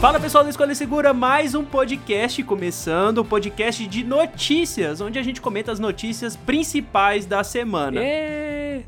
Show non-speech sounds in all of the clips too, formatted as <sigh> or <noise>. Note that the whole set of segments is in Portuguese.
Fala pessoal do Escolha Segura, mais um podcast começando, o um podcast de notícias, onde a gente comenta as notícias principais da semana.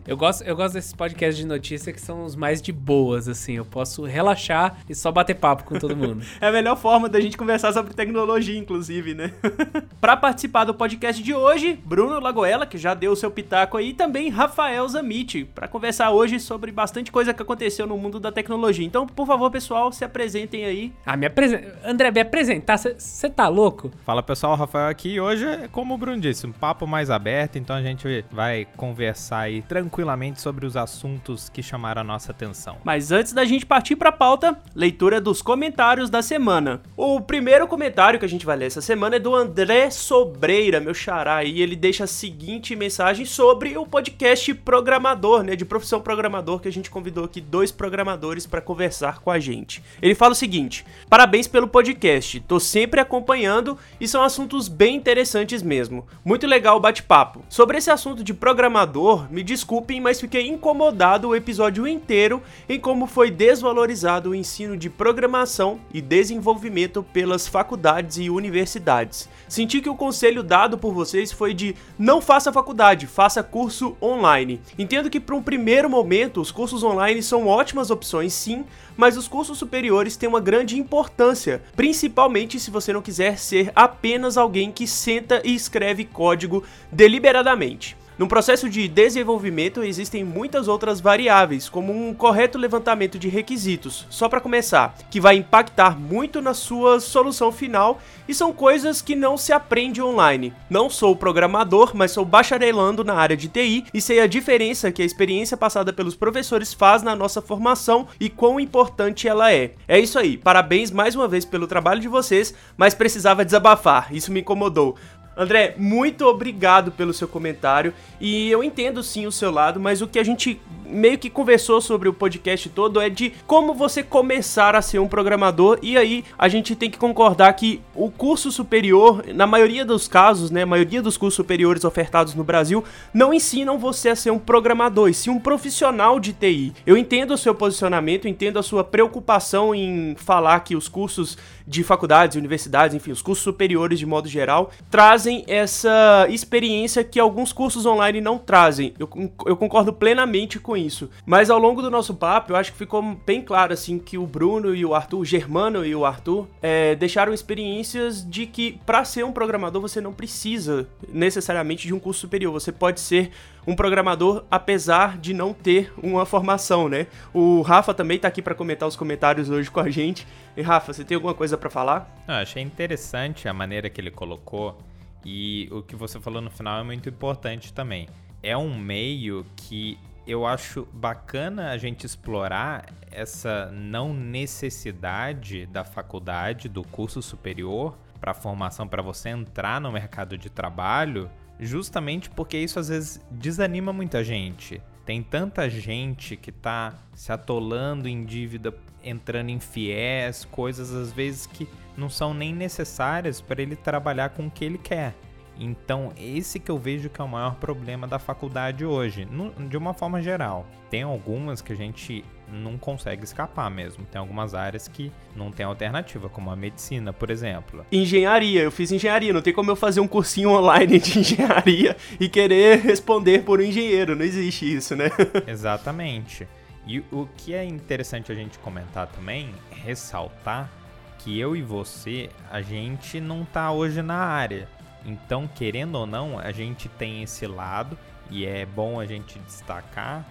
Eu gosto, eu gosto desses podcasts de notícia que são os mais de boas, assim. Eu posso relaxar e só bater papo com todo mundo. <laughs> é a melhor forma da gente conversar sobre tecnologia, inclusive, né? <laughs> Para participar do podcast de hoje, Bruno Lagoela, que já deu o seu pitaco aí, e também Rafael Zamit, para conversar hoje sobre bastante coisa que aconteceu no mundo da tecnologia. Então, por favor, pessoal, se apresentem aí. Ah, me apresenta. André, me apresentar, você tá louco? Fala pessoal, Rafael aqui. Hoje é como o Bruno disse, um papo mais aberto, então a gente vai conversar aí tranquilamente sobre os assuntos que chamaram a nossa atenção. Mas antes da gente partir para a pauta, leitura dos comentários da semana. O primeiro comentário que a gente vai ler essa semana é do André Sobreira, meu xará, e ele deixa a seguinte mensagem sobre o podcast Programador, né, de profissão programador, que a gente convidou aqui dois programadores para conversar com a gente. Ele fala o seguinte: Parabéns pelo podcast, tô sempre acompanhando e são assuntos bem interessantes mesmo. Muito legal o bate-papo. Sobre esse assunto de programador, me desculpem, mas fiquei incomodado o episódio inteiro em como foi desvalorizado o ensino de programação e desenvolvimento pelas faculdades e universidades. Senti que o conselho dado por vocês foi de não faça faculdade, faça curso online. Entendo que para um primeiro momento os cursos online são ótimas opções sim, mas os cursos superiores têm uma grande importância, principalmente se você não quiser ser apenas alguém que senta e escreve código deliberadamente. No processo de desenvolvimento existem muitas outras variáveis, como um correto levantamento de requisitos, só para começar, que vai impactar muito na sua solução final e são coisas que não se aprende online. Não sou programador, mas sou bacharelando na área de TI e sei a diferença que a experiência passada pelos professores faz na nossa formação e quão importante ela é. É isso aí, parabéns mais uma vez pelo trabalho de vocês, mas precisava desabafar, isso me incomodou. André, muito obrigado pelo seu comentário. E eu entendo sim o seu lado, mas o que a gente meio que conversou sobre o podcast todo é de como você começar a ser um programador. E aí a gente tem que concordar que o curso superior, na maioria dos casos, né, a maioria dos cursos superiores ofertados no Brasil, não ensinam você a ser um programador, e sim um profissional de TI. Eu entendo o seu posicionamento, entendo a sua preocupação em falar que os cursos de faculdades, universidades, enfim, os cursos superiores de modo geral, trazem essa experiência que alguns cursos online não trazem. Eu, eu concordo plenamente com isso. Mas ao longo do nosso papo, eu acho que ficou bem claro, assim, que o Bruno e o Arthur, o Germano e o Arthur, é, deixaram experiências de que para ser um programador você não precisa necessariamente de um curso superior. Você pode ser um programador apesar de não ter uma formação, né? O Rafa também tá aqui para comentar os comentários hoje com a gente. E Rafa, você tem alguma coisa para falar? Eu achei interessante a maneira que ele colocou e o que você falou no final é muito importante também. É um meio que eu acho bacana a gente explorar essa não necessidade da faculdade, do curso superior para formação para você entrar no mercado de trabalho justamente porque isso às vezes desanima muita gente. Tem tanta gente que tá se atolando em dívida, entrando em fiéis, coisas às vezes que não são nem necessárias para ele trabalhar com o que ele quer. Então, esse que eu vejo que é o maior problema da faculdade hoje, de uma forma geral. Tem algumas que a gente não consegue escapar mesmo. Tem algumas áreas que não tem alternativa, como a medicina, por exemplo. Engenharia, eu fiz engenharia, não tem como eu fazer um cursinho online de <laughs> engenharia e querer responder por um engenheiro, não existe isso, né? <laughs> Exatamente. E o que é interessante a gente comentar também, ressaltar que eu e você, a gente não tá hoje na área. Então, querendo ou não, a gente tem esse lado e é bom a gente destacar.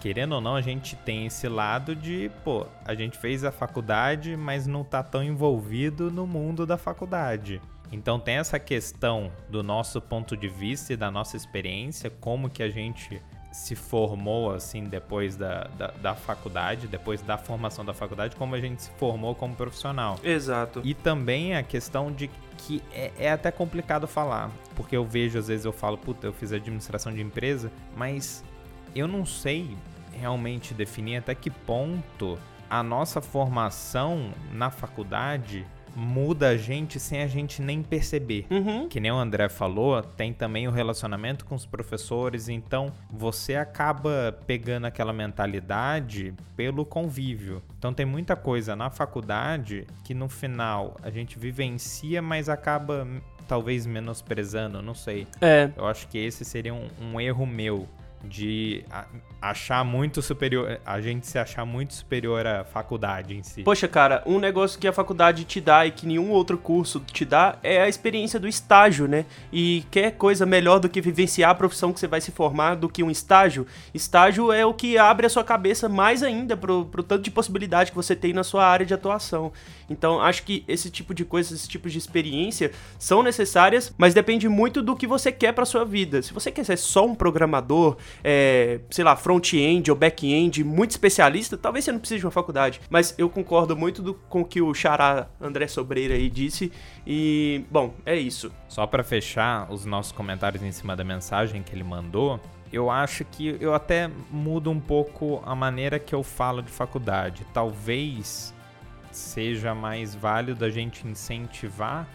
Querendo ou não, a gente tem esse lado de, pô, a gente fez a faculdade, mas não tá tão envolvido no mundo da faculdade. Então tem essa questão do nosso ponto de vista e da nossa experiência, como que a gente se formou assim depois da, da, da, faculdade, depois da formação da faculdade, como a gente se formou como profissional. Exato. E também a questão de que é, é, até complicado falar, porque eu vejo, às vezes eu falo, puta, eu fiz administração de empresa, mas eu não sei realmente definir até que ponto a nossa formação na faculdade muda a gente sem a gente nem perceber. Uhum. Que nem o André falou, tem também o relacionamento com os professores, então você acaba pegando aquela mentalidade pelo convívio. Então tem muita coisa na faculdade que no final a gente vivencia, mas acaba talvez menosprezando, não sei. É. Eu acho que esse seria um, um erro meu de achar muito superior, a gente se achar muito superior à faculdade em si. Poxa, cara, um negócio que a faculdade te dá e que nenhum outro curso te dá é a experiência do estágio, né? E quer coisa melhor do que vivenciar a profissão que você vai se formar do que um estágio? Estágio é o que abre a sua cabeça mais ainda pro, pro tanto de possibilidade que você tem na sua área de atuação. Então, acho que esse tipo de coisa, esse tipo de experiência são necessárias, mas depende muito do que você quer pra sua vida. Se você quer ser só um programador, é, sei lá, front-end ou back-end muito especialista, talvez você não precise de uma faculdade. Mas eu concordo muito do- com o que o Xará André Sobreira aí disse. E, bom, é isso. Só pra fechar os nossos comentários em cima da mensagem que ele mandou, eu acho que eu até mudo um pouco a maneira que eu falo de faculdade. Talvez seja mais válido a gente incentivar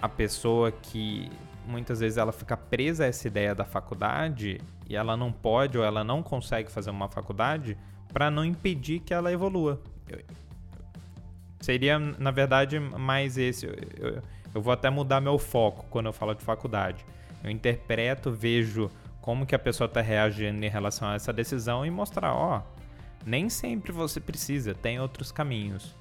a pessoa que muitas vezes ela fica presa a essa ideia da faculdade e ela não pode ou ela não consegue fazer uma faculdade para não impedir que ela evolua. Eu- Seria, na verdade, mais esse. Eu, eu- eu vou até mudar meu foco quando eu falo de faculdade. Eu interpreto, vejo como que a pessoa está reagindo em relação a essa decisão e mostrar, ó, nem sempre você precisa, tem outros caminhos.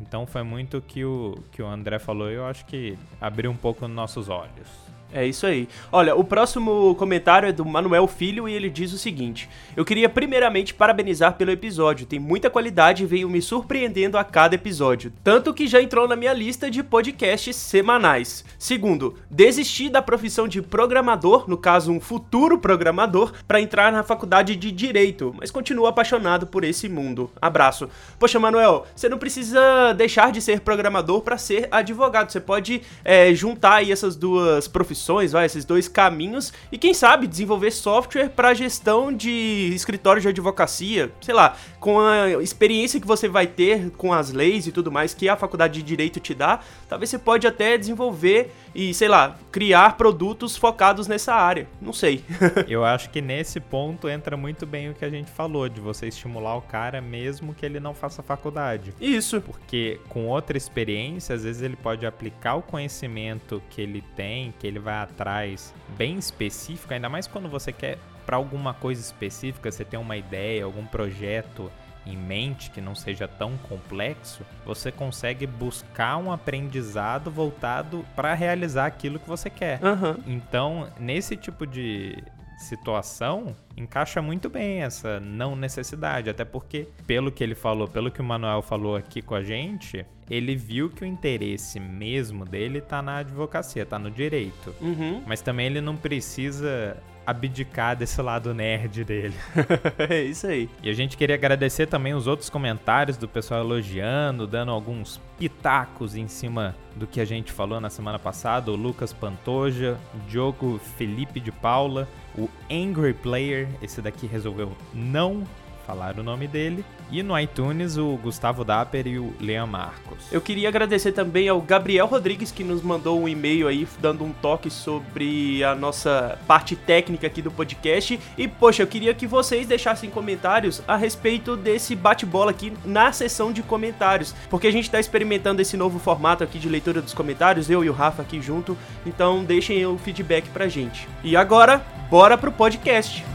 Então foi muito que o que o André falou e eu acho que abriu um pouco nossos olhos. É isso aí. Olha, o próximo comentário é do Manuel Filho e ele diz o seguinte: Eu queria primeiramente parabenizar pelo episódio. Tem muita qualidade e veio me surpreendendo a cada episódio. Tanto que já entrou na minha lista de podcasts semanais. Segundo, desisti da profissão de programador, no caso, um futuro programador, para entrar na faculdade de Direito, mas continuo apaixonado por esse mundo. Abraço. Poxa, Manuel, você não precisa deixar de ser programador para ser advogado. Você pode é, juntar aí essas duas profissões, vai, esses dois caminhos e quem sabe desenvolver software para gestão de escritório de advocacia, sei lá, com a experiência que você vai ter com as leis e tudo mais que a faculdade de direito te dá, talvez você pode até desenvolver e, sei lá, criar produtos focados nessa área. Não sei. <laughs> Eu acho que nesse ponto entra muito bem o que a gente falou, de você estimular o cara mesmo que ele não faça faculdade. Isso. Porque com outra experiência, às vezes ele pode aplicar o conhecimento que ele tem, que ele vai atrás, bem específico, ainda mais quando você quer para alguma coisa específica, você tem uma ideia, algum projeto em mente que não seja tão complexo, você consegue buscar um aprendizado voltado para realizar aquilo que você quer. Aham. Então, nesse tipo de situação, encaixa muito bem essa não necessidade, até porque, pelo que ele falou, pelo que o Manuel falou aqui com a gente, ele viu que o interesse mesmo dele tá na advocacia, tá no direito. Uhum. Mas também ele não precisa abdicar desse lado nerd dele. <laughs> é isso aí. E a gente queria agradecer também os outros comentários do pessoal elogiando, dando alguns pitacos em cima do que a gente falou na semana passada. O Lucas Pantoja, o Diogo Felipe de Paula, o Angry Player, esse daqui resolveu não falar o nome dele. E no iTunes, o Gustavo Dapper e o Leon Marcos. Eu queria agradecer também ao Gabriel Rodrigues que nos mandou um e-mail aí dando um toque sobre a nossa parte técnica aqui do podcast. E poxa, eu queria que vocês deixassem comentários a respeito desse bate-bola aqui na seção de comentários, porque a gente tá experimentando esse novo formato aqui de leitura dos comentários, eu e o Rafa aqui junto. Então deixem o feedback pra gente. E agora, bora pro podcast.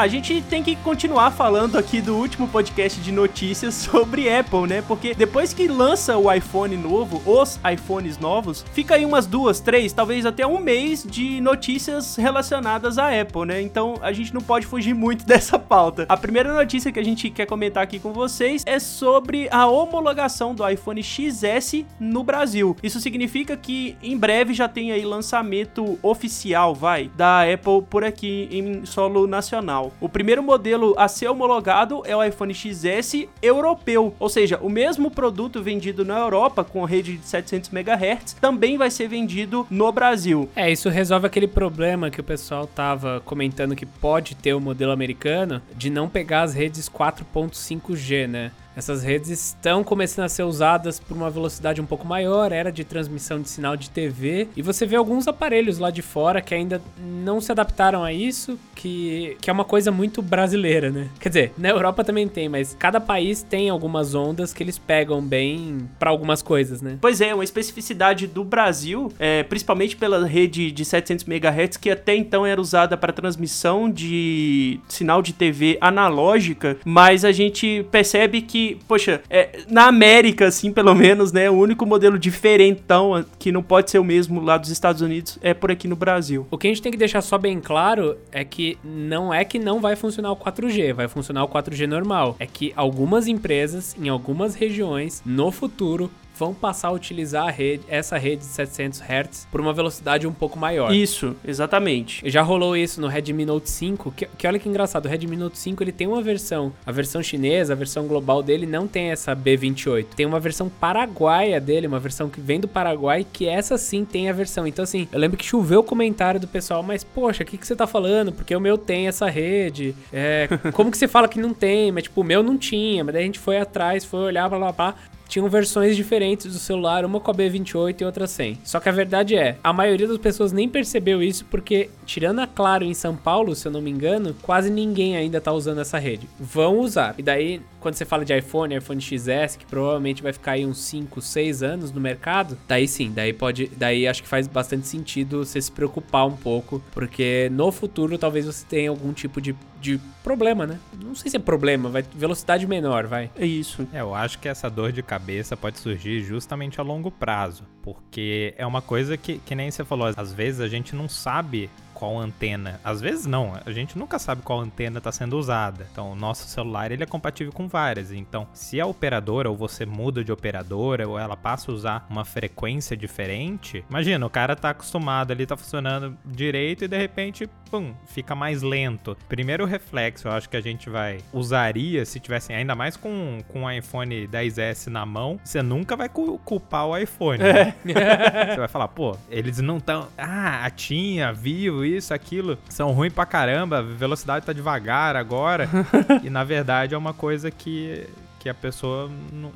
A gente tem que continuar falando aqui do último podcast de notícias <laughs> sobre Apple, né? Porque depois que lança o iPhone novo, os iPhones novos, fica aí umas duas, três, talvez até um mês de notícias relacionadas à Apple, né? Então a gente não pode fugir muito <laughs> dessa pauta. A primeira notícia que a gente quer comentar aqui com vocês é sobre a homologação do iPhone XS no Brasil. Isso significa que em breve já tem aí lançamento oficial, vai, da Apple por aqui em solo nacional. O primeiro modelo a ser homologado é o iPhone XS europeu, ou seja, o mesmo produto vendido na Europa com rede de 700 MHz também vai ser vendido no Brasil. É, isso resolve aquele problema que o pessoal tava comentando que pode ter o modelo americano de não pegar as redes 4.5G, né? Essas redes estão começando a ser usadas por uma velocidade um pouco maior, era de transmissão de sinal de TV, e você vê alguns aparelhos lá de fora que ainda não se adaptaram a isso, que, que é uma coisa muito brasileira, né? Quer dizer, na Europa também tem, mas cada país tem algumas ondas que eles pegam bem para algumas coisas, né? Pois é, uma especificidade do Brasil, é, principalmente pela rede de 700 MHz, que até então era usada para transmissão de sinal de TV analógica, mas a gente percebe que poxa, é, na América, assim, pelo menos, né, o único modelo diferentão que não pode ser o mesmo lá dos Estados Unidos é por aqui no Brasil. O que a gente tem que deixar só bem claro é que não é que não vai funcionar o 4G, vai funcionar o 4G normal. É que algumas empresas, em algumas regiões, no futuro, vão passar a utilizar a rede, essa rede de 700 Hz por uma velocidade um pouco maior. Isso, exatamente. Já rolou isso no Redmi Note 5, que, que olha que engraçado, o Redmi Note 5 ele tem uma versão, a versão chinesa, a versão global dele não tem essa B28. Tem uma versão paraguaia dele, uma versão que vem do Paraguai, que essa sim tem a versão. Então assim, eu lembro que choveu o comentário do pessoal, mas poxa, o que, que você tá falando? Porque o meu tem essa rede. É, <laughs> como que você fala que não tem? Mas tipo, o meu não tinha, mas daí a gente foi atrás, foi olhar, blá blá blá tinham versões diferentes do celular, uma com a B28 e outra sem. Só que a verdade é, a maioria das pessoas nem percebeu isso porque, tirando a Claro em São Paulo, se eu não me engano, quase ninguém ainda tá usando essa rede. Vão usar. E daí, quando você fala de iPhone, iPhone XS, que provavelmente vai ficar aí uns 5, 6 anos no mercado, daí sim, daí pode, daí acho que faz bastante sentido você se preocupar um pouco, porque no futuro talvez você tenha algum tipo de, de problema, né? Não sei se é problema, vai velocidade menor, vai. É isso. É, eu acho que essa dor de cabeça pode surgir justamente a longo prazo, porque é uma coisa que, que nem você falou, às vezes a gente não sabe qual antena. Às vezes não, a gente nunca sabe qual antena está sendo usada. Então, o nosso celular ele é compatível com várias. Então, se a operadora ou você muda de operadora ou ela passa a usar uma frequência diferente, imagina, o cara tá acostumado ali, tá funcionando direito e de repente, pum, fica mais lento. Primeiro reflexo, eu acho que a gente vai usaria se tivesse ainda mais com com o iPhone 10s na mão, você nunca vai culpar o iPhone. Né? É. você vai falar, pô, eles não estão, ah, a tinha, vivo isso, aquilo, são ruins pra caramba, velocidade tá devagar agora. <laughs> e na verdade é uma coisa que que a pessoa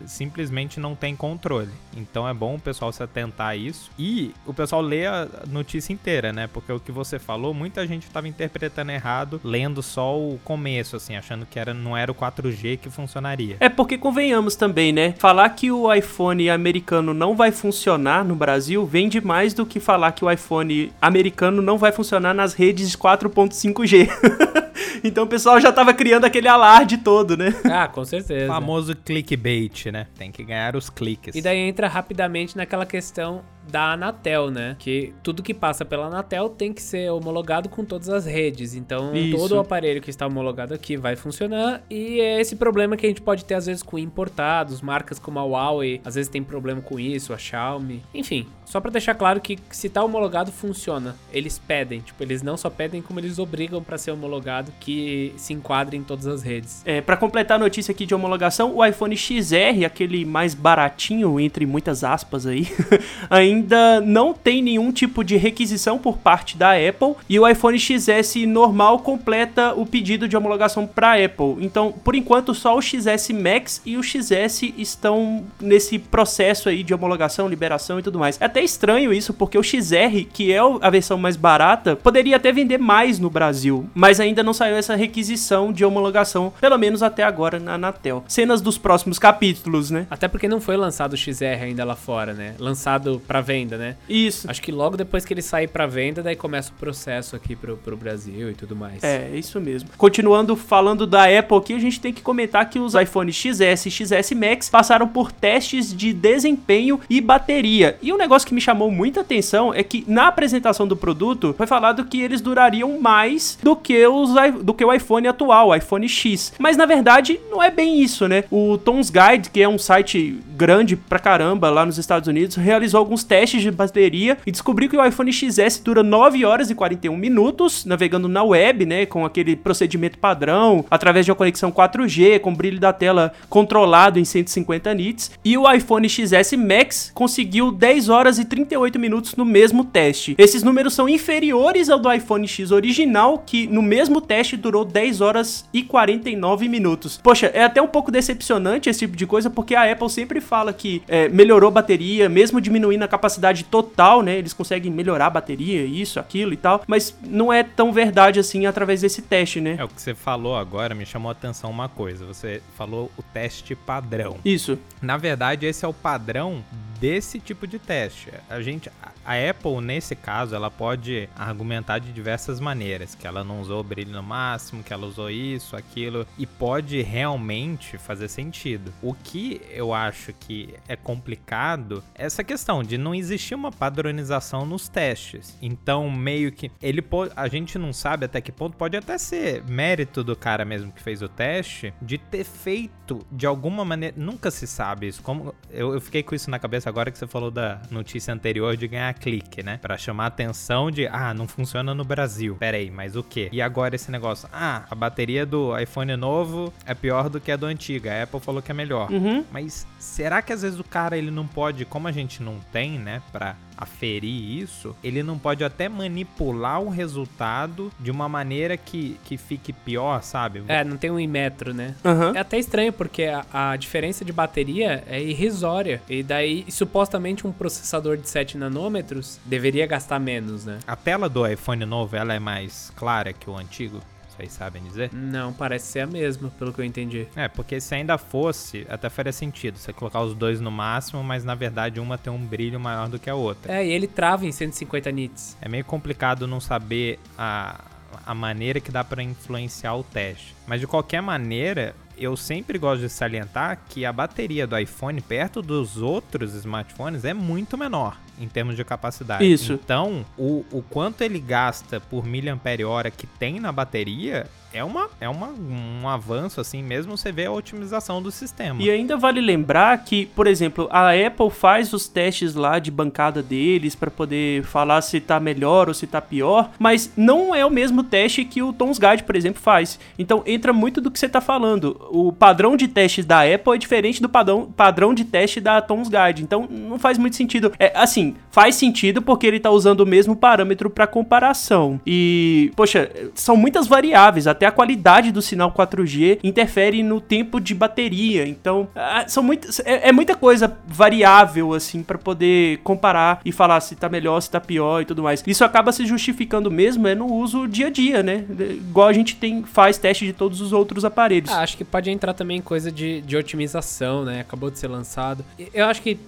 simplesmente não tem controle. Então é bom o pessoal se atentar a isso e o pessoal lê a notícia inteira, né? Porque o que você falou, muita gente estava interpretando errado, lendo só o começo, assim, achando que era, não era o 4G que funcionaria. É porque convenhamos também, né? Falar que o iPhone americano não vai funcionar no Brasil vende mais do que falar que o iPhone americano não vai funcionar nas redes 4.5G. <laughs> então o pessoal já tava criando aquele alarde todo, né? Ah, com certeza. O famoso clickbait, né? Tem que ganhar os cliques. E daí entra rapidamente naquela questão da Anatel, né? Que tudo que passa pela Anatel tem que ser homologado com todas as redes. Então, Isso. todo o aparelho que está homologado aqui vai funcionar. E é esse problema que a gente pode ter às vezes com importados, marcas como a Huawei, às vezes tem problema com isso, a Xiaomi. Enfim, só para deixar claro que se tá homologado funciona. Eles pedem, tipo, eles não só pedem como eles obrigam para ser homologado que se enquadre em todas as redes. É, para completar a notícia aqui de homologação, o iPhone XR, aquele mais baratinho entre muitas aspas aí, <laughs> ainda ainda não tem nenhum tipo de requisição por parte da Apple e o iPhone XS normal completa o pedido de homologação para Apple. Então, por enquanto, só o XS Max e o XS estão nesse processo aí de homologação, liberação e tudo mais. É até estranho isso, porque o XR, que é a versão mais barata, poderia até vender mais no Brasil, mas ainda não saiu essa requisição de homologação, pelo menos até agora na Anatel. Cenas dos próximos capítulos, né? Até porque não foi lançado o XR ainda lá fora, né? Lançado para venda, né? Isso. Acho que logo depois que ele sair pra venda, daí começa o processo aqui pro, pro Brasil e tudo mais. É, isso mesmo. Continuando falando da Apple aqui, a gente tem que comentar que os iPhone XS e XS Max passaram por testes de desempenho e bateria. E um negócio que me chamou muita atenção é que na apresentação do produto foi falado que eles durariam mais do que, os, do que o iPhone atual, o iPhone X. Mas na verdade não é bem isso, né? O Tom's Guide, que é um site grande pra caramba lá nos Estados Unidos, realizou alguns testes de bateria e descobriu que o iPhone XS dura 9 horas e 41 minutos navegando na web, né? Com aquele procedimento padrão, através de uma conexão 4G, com brilho da tela controlado em 150 nits. E o iPhone XS Max conseguiu 10 horas e 38 minutos no mesmo teste. Esses números são inferiores ao do iPhone X original, que no mesmo teste durou 10 horas e 49 minutos. Poxa, é até um pouco decepcionante esse tipo de coisa, porque a Apple sempre fala que é, melhorou a bateria, mesmo diminuindo a capacidade total, né? Eles conseguem melhorar a bateria, isso, aquilo e tal, mas não é tão verdade assim através desse teste, né? É o que você falou agora, me chamou a atenção uma coisa. Você falou o teste padrão. Isso. Na verdade, esse é o padrão desse tipo de teste. A gente, a Apple nesse caso, ela pode argumentar de diversas maneiras, que ela não usou o brilho no máximo, que ela usou isso, aquilo, e pode realmente fazer sentido. O que eu acho que é complicado é essa questão de não existir uma padronização nos testes. Então, meio que ele a gente não sabe até que ponto pode até ser mérito do cara mesmo que fez o teste de ter feito de alguma maneira, nunca se sabe isso. Como eu, eu fiquei com isso na cabeça agora que você falou da notícia anterior de ganhar clique, né? Para chamar a atenção de, ah, não funciona no Brasil. Pera aí, mas o quê? E agora esse negócio, ah, a bateria do iPhone novo é pior do que a do antigo. A Apple falou que é melhor. Uhum. Mas será que às vezes o cara ele não pode, como a gente não tem, né, para aferir isso, ele não pode até manipular o resultado de uma maneira que, que fique pior, sabe? É, não tem um imetro, né? Uhum. É até estranho, porque a, a, diferença de bateria é irrisória. E daí, supostamente, um processador de 7 nanômetros deveria gastar menos, né? A tela do iPhone novo, ela é mais clara que o antigo? Vocês sabem dizer? Não, parece ser a mesma, pelo que eu entendi. É, porque se ainda fosse, até faria sentido você colocar os dois no máximo, mas na verdade uma tem um brilho maior do que a outra. É, e ele trava em 150 nits. É meio complicado não saber a, a maneira que dá para influenciar o teste. Mas de qualquer maneira, eu sempre gosto de salientar que a bateria do iPhone perto dos outros smartphones é muito menor em termos de capacidade. Isso. Então, o, o quanto ele gasta por miliampere hora que tem na bateria é, uma, é uma, um avanço, assim, mesmo você vê a otimização do sistema. E ainda vale lembrar que, por exemplo, a Apple faz os testes lá de bancada deles para poder falar se tá melhor ou se tá pior, mas não é o mesmo teste que o Tom's Guide, por exemplo, faz. Então entra muito do que você tá falando. O padrão de testes da Apple é diferente do padrão, padrão de teste da Tom's Guide. Então não faz muito sentido. É assim, faz sentido porque ele tá usando o mesmo parâmetro para comparação. E, poxa, são muitas variáveis, até a qualidade do sinal 4G interfere no tempo de bateria. Então, ah, são muitas é, é muita coisa variável assim para poder comparar e falar se tá melhor, se tá pior e tudo mais. Isso acaba se justificando mesmo é no uso dia a dia, né? Igual a gente tem faz teste de todos os outros aparelhos. Ah, acho que pode entrar também coisa de, de otimização, né? Acabou de ser lançado. Eu acho que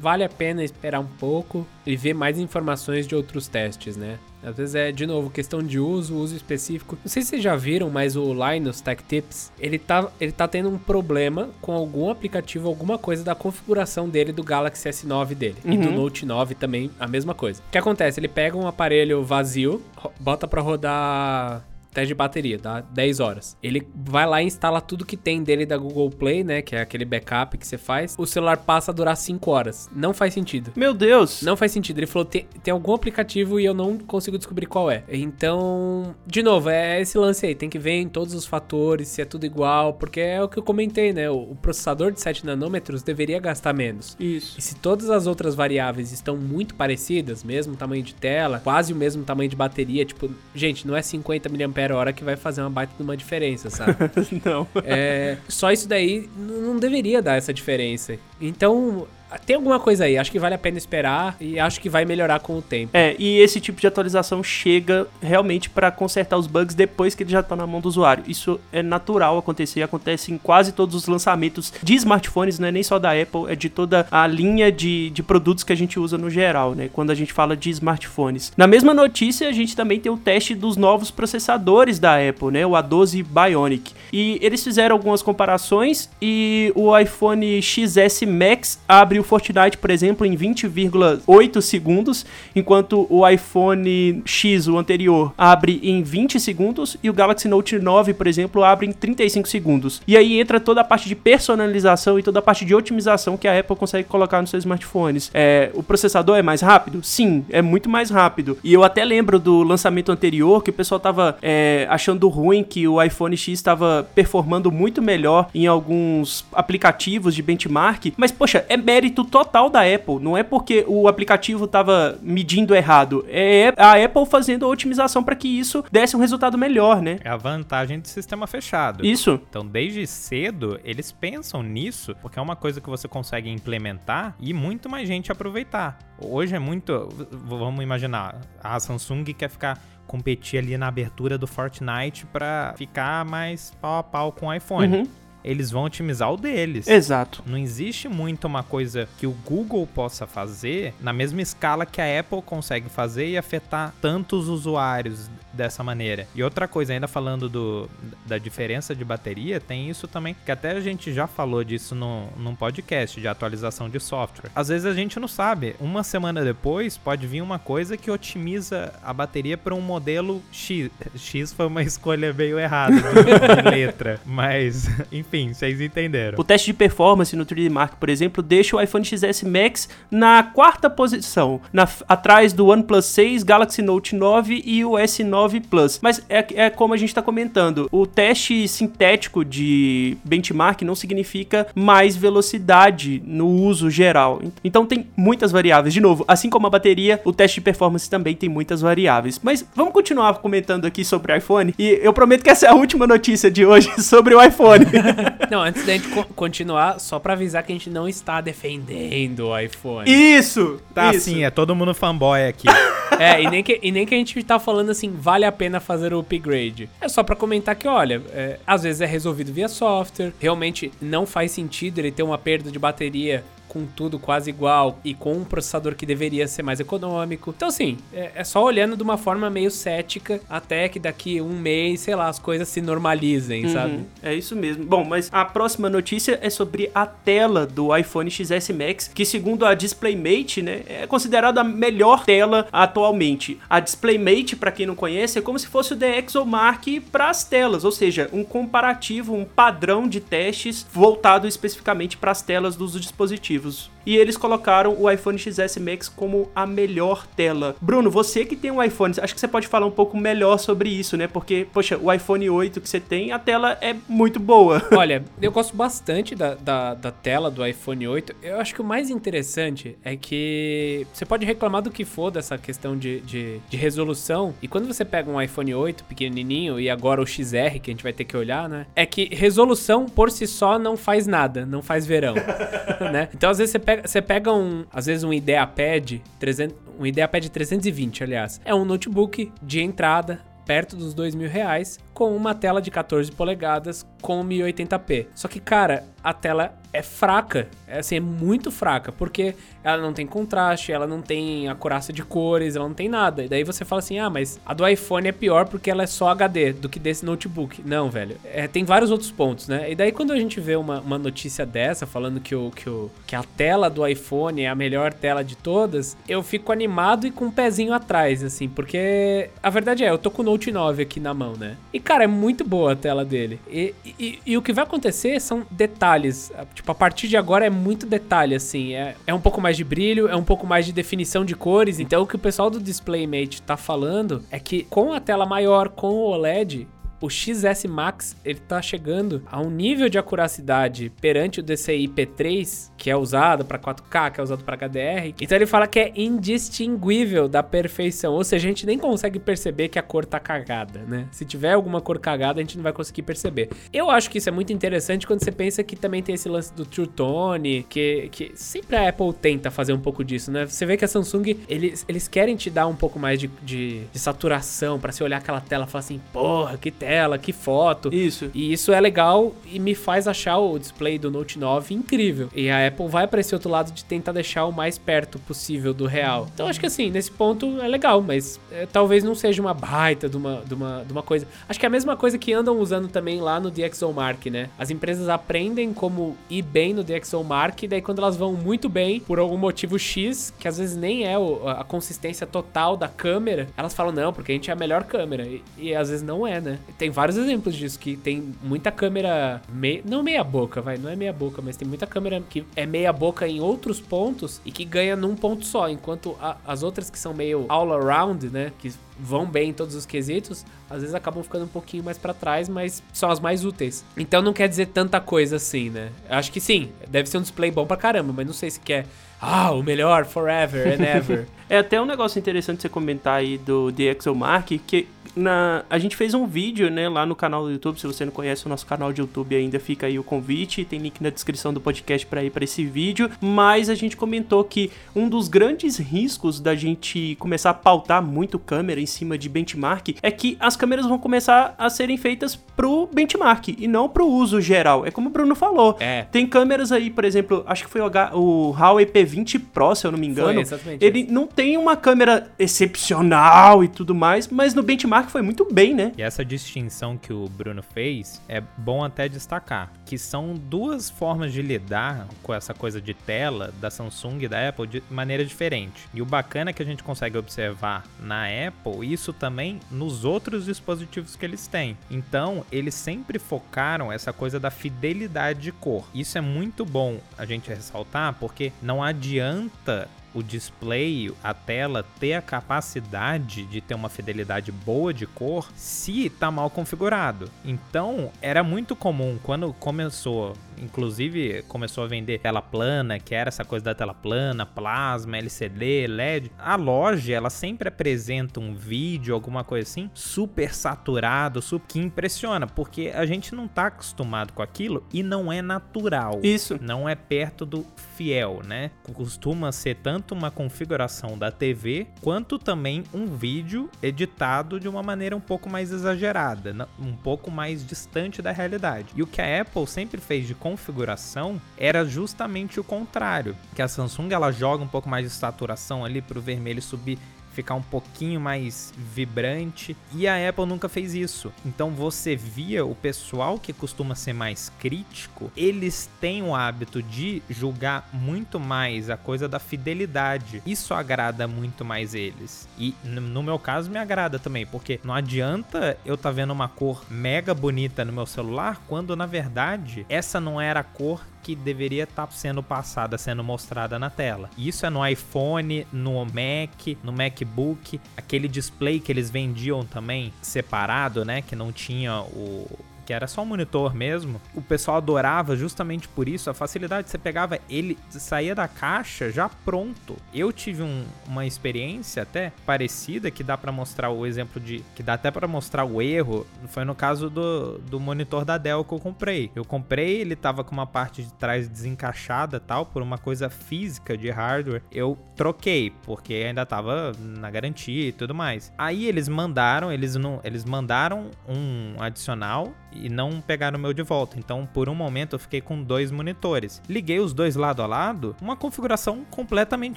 vale a pena esperar um pouco e ver mais informações de outros testes, né? Às vezes é, de novo, questão de uso, uso específico. Não sei se vocês já viram, mas o Linus Tech Tips, ele tá, ele tá tendo um problema com algum aplicativo, alguma coisa da configuração dele do Galaxy S9 dele. Uhum. E do Note 9 também, a mesma coisa. O que acontece? Ele pega um aparelho vazio, bota para rodar teste de bateria, dá 10 horas. Ele vai lá e instala tudo que tem dele da Google Play, né? Que é aquele backup que você faz. O celular passa a durar 5 horas. Não faz sentido. Meu Deus! Não faz sentido. Ele falou: tem, tem algum aplicativo e eu não consigo descobrir qual é. Então, de novo, é esse lance aí. Tem que ver em todos os fatores, se é tudo igual. Porque é o que eu comentei, né? O, o processador de 7 nanômetros deveria gastar menos. Isso. E se todas as outras variáveis estão muito parecidas, mesmo tamanho de tela, quase o mesmo tamanho de bateria, tipo, gente, não é 50 mAh hora que vai fazer uma baita de uma diferença, sabe? <laughs> não. É, só isso daí não deveria dar essa diferença. Então, tem alguma coisa aí, acho que vale a pena esperar e acho que vai melhorar com o tempo. É, e esse tipo de atualização chega realmente para consertar os bugs depois que ele já tá na mão do usuário. Isso é natural acontecer, acontece em quase todos os lançamentos de smartphones, não é nem só da Apple, é de toda a linha de, de produtos que a gente usa no geral, né? Quando a gente fala de smartphones. Na mesma notícia, a gente também tem o teste dos novos processadores da Apple, né? O A12 Bionic. E eles fizeram algumas comparações e o iPhone XS Max abre o Fortnite, por exemplo, em 20,8 segundos, enquanto o iPhone X, o anterior, abre em 20 segundos e o Galaxy Note 9, por exemplo, abre em 35 segundos. E aí entra toda a parte de personalização e toda a parte de otimização que a Apple consegue colocar nos seus smartphones. É, o processador é mais rápido? Sim, é muito mais rápido. E eu até lembro do lançamento anterior que o pessoal tava é, achando ruim que o iPhone X estava performando muito melhor em alguns aplicativos de benchmark, mas poxa, é mérito total da Apple. Não é porque o aplicativo estava medindo errado, é a Apple fazendo a otimização para que isso desse um resultado melhor, né? É a vantagem do sistema fechado. Isso. Então, desde cedo, eles pensam nisso, porque é uma coisa que você consegue implementar e muito mais gente aproveitar. Hoje é muito. Vamos imaginar, a Samsung quer ficar competir ali na abertura do Fortnite para ficar mais pau a pau com o iPhone. Uhum. Eles vão otimizar o deles. Exato. Não existe muito uma coisa que o Google possa fazer na mesma escala que a Apple consegue fazer e afetar tantos usuários dessa maneira. E outra coisa, ainda falando do, da diferença de bateria, tem isso também, que até a gente já falou disso no, num podcast de atualização de software. Às vezes a gente não sabe. Uma semana depois pode vir uma coisa que otimiza a bateria para um modelo X. X foi uma <laughs> escolha meio errada de, de letra. Mas, <laughs> enfim, vocês entenderam. O teste de performance no 3D Mark, por exemplo, deixa o iPhone XS Max na quarta posição, na, atrás do OnePlus 6, Galaxy Note 9 e o S9 Plus. Mas é, é como a gente está comentando, o teste sintético de benchmark não significa mais velocidade no uso geral. Então tem muitas variáveis. De novo, assim como a bateria, o teste de performance também tem muitas variáveis. Mas vamos continuar comentando aqui sobre o iPhone. E eu prometo que essa é a última notícia de hoje <laughs> sobre o iPhone. <laughs> <laughs> não, antes da gente co continuar, só para avisar que a gente não está defendendo o iPhone. Isso! Tá isso. sim, é todo mundo fanboy aqui. <laughs> é, e nem, que, e nem que a gente tá falando assim, vale a pena fazer o upgrade. É só para comentar que, olha, é, às vezes é resolvido via software, realmente não faz sentido ele ter uma perda de bateria com tudo quase igual e com um processador que deveria ser mais econômico. Então, assim, é, é, só olhando de uma forma meio cética até que daqui um mês, sei lá, as coisas se normalizem, uhum, sabe? É isso mesmo. Bom, mas a próxima notícia é sobre a tela do iPhone XS Max, que segundo a DisplayMate, né, é considerada a melhor tela atualmente. A DisplayMate, para quem não conhece, é como se fosse o DxOMark para as telas, ou seja, um comparativo, um padrão de testes voltado especificamente para as telas dos dispositivos. motivos E eles colocaram o iPhone XS Max como a melhor tela. Bruno, você que tem um iPhone, acho que você pode falar um pouco melhor sobre isso, né? Porque, poxa, o iPhone 8 que você tem, a tela é muito boa. <laughs> Olha, eu gosto bastante da, da, da tela do iPhone 8. Eu acho que o mais interessante é que você pode reclamar do que for dessa questão de, de, de resolução. E quando você pega um iPhone 8 pequenininho e agora o XR, que a gente vai ter que olhar, né? É que resolução por si só não faz nada, não faz verão, <laughs> né? Então, às vezes você pega, você pega um, às vezes um IdeaPad 300, um IdeaPad 320, aliás. É um notebook de entrada perto dos dois mil reais com uma tela de 14 polegadas com 1080p. Só que, cara, a tela é fraca, é assim, é muito fraca, porque ela não tem contraste, ela não tem acurácia de cores, ela não tem nada. E daí você fala assim: "Ah, mas a do iPhone é pior porque ela é só HD do que desse notebook". Não, velho. É, tem vários outros pontos, né? E daí quando a gente vê uma, uma notícia dessa falando que o, que o que a tela do iPhone é a melhor tela de todas, eu fico animado e com um pezinho atrás, assim, porque a verdade é, eu tô com o Note 9 aqui na mão, né? E cara, é muito boa a tela dele. E, e, e, o que vai acontecer são detalhes. Tipo, a partir de agora é muito detalhe, assim. É, é um pouco mais de brilho, é um pouco mais de definição de cores. Então, o que o pessoal do DisplayMate tá falando é que com a tela maior, com o OLED, o XS Max ele tá chegando a um nível de acuracidade perante o DCI P3, que é usado para 4K, que é usado para HDR. Então ele fala que é indistinguível da perfeição, ou seja, a gente nem consegue perceber que a cor tá cagada, né? Se tiver alguma cor cagada, a gente não vai conseguir perceber. Eu acho que isso é muito interessante quando você pensa que também tem esse lance do True Tone, que, que sempre a Apple tenta fazer um pouco disso, né? Você vê que a Samsung, eles, eles querem te dar um pouco mais de, de, de saturação para você olhar aquela tela e falar assim, porra, que tela, que foto. Isso. E isso é legal e me faz achar o display do Note 9 incrível. E a Apple vai para esse outro lado de tentar deixar o mais perto possível do real. Então acho que assim, nesse ponto é legal, mas é, talvez não seja uma baita de uma, de, uma, de uma coisa. Acho que é a mesma coisa que andam usando também lá no DxOMark, né? As empresas aprendem como ir bem no DxOMark e daí quando elas vão muito bem por algum motivo X, que às vezes nem é o, a consistência total da câmera, elas falam não, porque a gente é a melhor câmera. E, e às vezes não é, né? Tem vários exemplos disso, que tem muita câmera. Me... Não meia boca, vai, não é meia boca, mas tem muita câmera que é meia boca em outros pontos e que ganha num ponto só, enquanto a, as outras que são meio all around, né? Que vão bem em todos os quesitos, às vezes acabam ficando um pouquinho mais para trás, mas são as mais úteis. Então não quer dizer tanta coisa assim, né? Acho que sim, deve ser um display bom pra caramba, mas não sei se quer ah, o melhor forever and ever. <laughs> é até um negócio interessante você comentar aí do DxOMark, que na, a gente fez um vídeo, né, lá no canal do YouTube. Se você não conhece o nosso canal de YouTube ainda, fica aí o convite. Tem link na descrição do podcast para ir para esse vídeo. Mas a gente comentou que um dos grandes riscos da gente começar a pautar muito câmera em cima de benchmark é que as câmeras vão começar a serem feitas pro benchmark e não pro uso geral. É como o Bruno falou. É. Tem câmeras aí, por exemplo, acho que foi o, H, o Huawei P20 Pro, se eu não me engano. Foi, exatamente ele isso. não tem uma câmera excepcional e tudo mais, mas no benchmark foi muito bem, né? E essa distinção que o Bruno fez é bom até destacar, que são duas formas de lidar com essa coisa de tela da Samsung e da Apple de maneira diferente. E o bacana é que a gente consegue observar na Apple isso também nos outros dispositivos que eles têm. Então, eles sempre focaram essa coisa da fidelidade de cor. Isso é muito bom a gente ressaltar, porque não adianta o display, a tela ter a capacidade de ter uma fidelidade boa de cor se tá mal configurado. Então, era muito comum quando começou, inclusive começou a vender tela plana, que era essa coisa da tela plana, plasma, LCD, LED. A loja, ela sempre apresenta um vídeo, alguma coisa assim, super saturado, super que impressiona, porque a gente não tá acostumado com aquilo e não é natural. Isso. Não é perto do fiel, né? Costuma ser tanto uma configuração da TV quanto também um vídeo editado de uma maneira um pouco mais exagerada, um pouco mais distante da realidade. E o que a Apple sempre fez de configuração era justamente o contrário, que a Samsung ela joga um pouco mais de saturação ali para o vermelho subir ficar um pouquinho mais vibrante. E a Apple nunca fez isso. Então você via o pessoal que costuma ser mais crítico, eles têm o hábito de julgar muito mais a coisa da fidelidade. Isso agrada muito mais eles. E no meu caso me agrada também, porque não adianta eu tá vendo uma cor mega bonita no meu celular quando na verdade essa não era a cor que deveria estar tá sendo passada, sendo mostrada na tela. Isso é no iPhone, no Mac, no MacBook, aquele display que eles vendiam também separado, né, que não tinha o que era só um monitor mesmo, o pessoal adorava justamente por isso, a facilidade. Você pegava ele, saía da caixa já pronto. Eu tive um, uma experiência até parecida que dá para mostrar o exemplo de. que dá até para mostrar o erro. Foi no caso do, do monitor da Dell que eu comprei. Eu comprei, ele tava com uma parte de trás desencaixada tal, por uma coisa física de hardware. Eu troquei, porque ainda tava na garantia e tudo mais. Aí eles mandaram, eles não, eles mandaram um adicional e não pegaram o meu de volta. Então, por um momento, eu fiquei com dois monitores. Liguei os dois lado a lado, uma configuração completamente